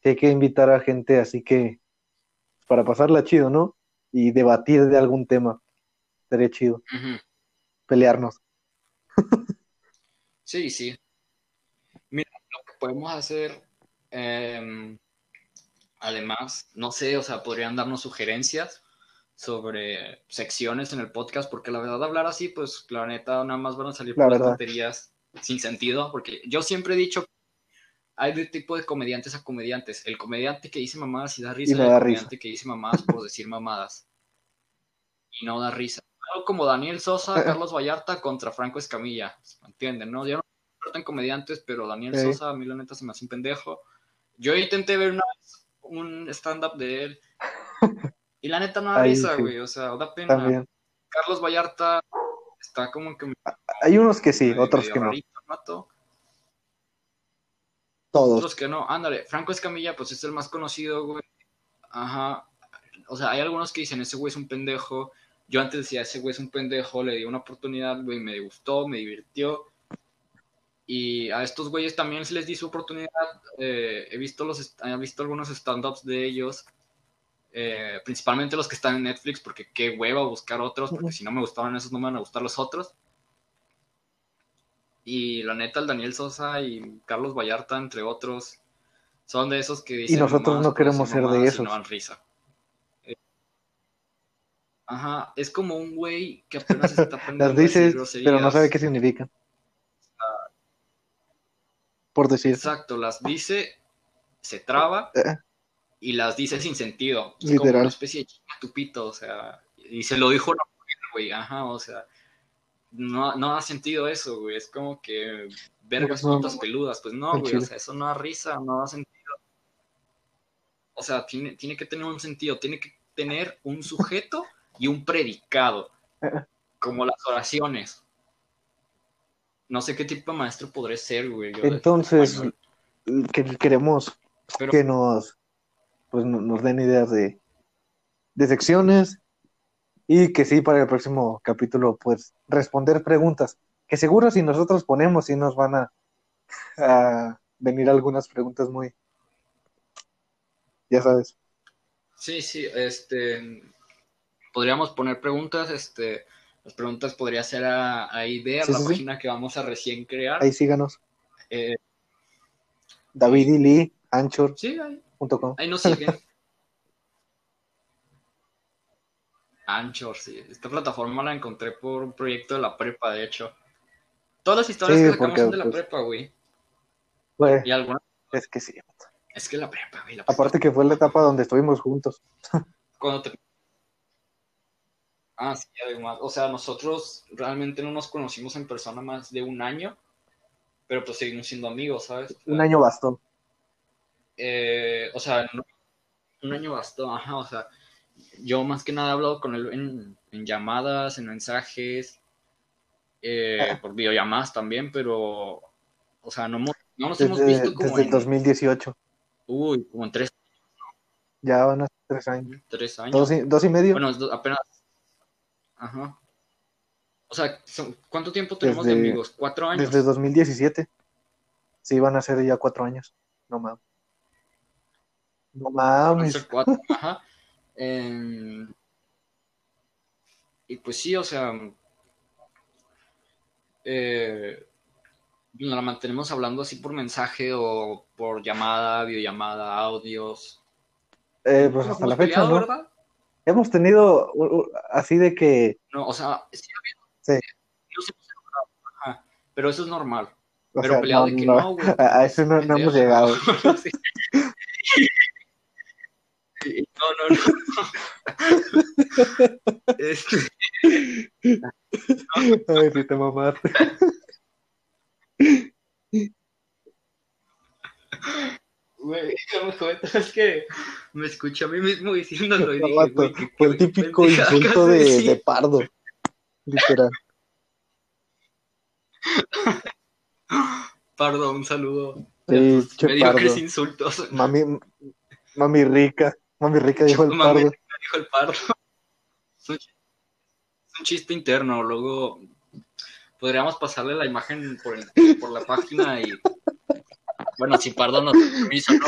sí hay que invitar a gente así que para pasarla chido, ¿no? Y debatir de algún tema. Sería chido. Pelearnos. Sí, sí. Mira, lo que podemos hacer, em, además, no sé, o sea, podrían darnos sugerencias sobre secciones en el podcast, porque la verdad hablar así, pues la neta nada más van a salir La puras verdad. tonterías sin sentido, porque yo siempre he dicho hay de tipo de comediantes a comediantes. El comediante que dice mamadas y da risa, Y no y el da comediante que dice mamadas por decir mamadas. Y no da risa. Algo como Daniel Sosa, Carlos Vallarta contra Franco Escamilla. ¿Me entienden? ¿no? Yo no soy en comediantes, pero Daniel Sí. Sosa a mí la neta se me hace un pendejo. Yo intenté ver una vez un stand-up de él. Y la neta no da Ahí risa, sí. güey. O sea, da pena. También. Carlos Vallarta está como que Hay unos que sí, otros que no. Todos. Otros que no. Ándale, Franco Escamilla, pues es el más conocido, güey. Ajá. O sea, hay algunos que dicen, ese güey es un pendejo. Yo antes decía, ese güey es un pendejo, le di una oportunidad, güey, me gustó, me divirtió. Y a estos güeyes también se les di su oportunidad. Eh, he, visto los, he visto algunos stand-ups de ellos, eh, principalmente los que están en Netflix, porque qué hueva buscar otros, porque si no me gustaban esos, no me van a gustar los otros. Y la neta, el Daniel Sosa y Carlos Vallarta, entre otros, son de esos que dicen. nosotros mamadas no queremos ser de y esos. No dan risa. Eh, Ajá, es como un güey que apenas está aprendiendo Las dices, pero no sabe qué significan. Por decir. Exacto, las dice, se traba Eh. y las dice sin sentido. Es como Literal. una especie de chinga tu pito, o sea, y se lo dijo una mujer, güey, ajá, o sea, no, no ha sentido eso, güey, es como que vergas No, putas peludas, pues no, güey, o sea, eso no da risa, no da sentido. O sea, tiene, tiene que tener un sentido, tiene que tener un sujeto y un predicado, como las oraciones. No sé qué tipo de maestro podré ser, güey. yo Entonces, que queremos Pero- que nos, pues, no- nos den ideas de, de secciones y que sí, para el próximo capítulo, pues, responder preguntas. Que seguro si nosotros ponemos, sí nos van a, a venir algunas preguntas muy, ya sabes. Sí, sí, este. Podríamos poner preguntas, este. Las preguntas podría ser a, a Idea, Sí, la sí, sí. página que vamos a recién crear. Ahí síganos. Eh, David y Lee, anchor.com. sí, ahí, ahí nos siguen. Anchor, sí. Esta plataforma la encontré por un proyecto de la prepa, de hecho. Todas las historias Sí, que sacamos porque, son de la pues, prepa, güey. Pues, Y algunas. es que sí. Es que la prepa, güey. La prepa. Aparte que fue la etapa donde estuvimos juntos. Cuando te... Ah, sí, además. O sea, nosotros realmente no nos conocimos en persona más de un año, pero pues seguimos siendo amigos, ¿sabes? Un año bastón. Eh, o sea, no- un año bastó, ajá, o sea, yo más que nada he hablado con él en, en llamadas, en mensajes, eh, por videollamadas también, pero, o sea, no, hemos- no nos hemos visto como desde el en, 2018. uy, como en tres, Ya van a ser tres años. tres años. Dos y, dos y medio. Bueno, do- apenas, ajá. O sea, ¿cuánto tiempo tenemos de amigos? ¿Cuatro años? Desde 2017. Sí, van a ser ya cuatro años. No mames. No Van a mames. ser cuatro, ajá. Em, y pues sí, o sea, eh, nos la mantenemos hablando así por mensaje o por llamada, videollamada, audios. Eh, pues hasta la fecha, peleado, ¿no? ¿verdad? Hemos tenido así de que, No, o sea, sí ajá, pero eso es normal. o Pero sea, peleado no, de que no, güey. a a eso no, no hemos llegado. No, no, no. Este, Ay, sí te mamaste. Güey, es que me escuché a mí mismo diciéndolo y dije, Vato, güey, qué- Fue el típico insulto de, de pardo. Literal. Pardo, un saludo. Sí, che Mediocres pardo. insultos. Mami, mami rica. Mami rica dijo el Mami, pardo. dijo el pardo. Es un, chiste, es un chiste interno. Luego podríamos pasarle la imagen por, el- por la página y. Bueno, si Pardo nos permiso, ¿no?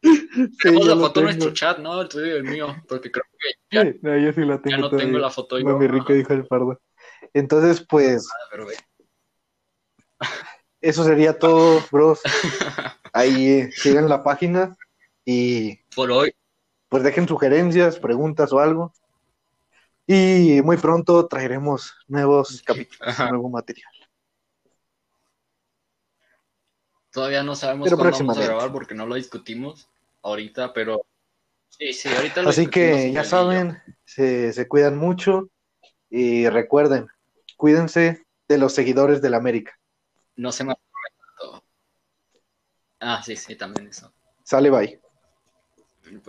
Sí, Tenemos la foto en tengo. nuestro chat, ¿no? El tuyo y el mío. Porque creo que ya, No, yo sí la tengo. ya no tengo todavía. la foto. yo. Mami rica dijo el pardo. Entonces, pues, Ah, pero, eso sería todo, bros. Ahí sigan la página y Por hoy. pues dejen sugerencias, preguntas o algo. Y muy pronto traeremos nuevos capítulos, Ajá. nuevo material. Todavía no sabemos Pero cuándo vamos a grabar porque no lo discutimos ahorita, pero sí, sí, ahorita lo Así que ya saben, se, se cuidan mucho y recuerden, cuídense de los seguidores del América. No se me todo. Ah, sí, sí, también eso. Sale, bye.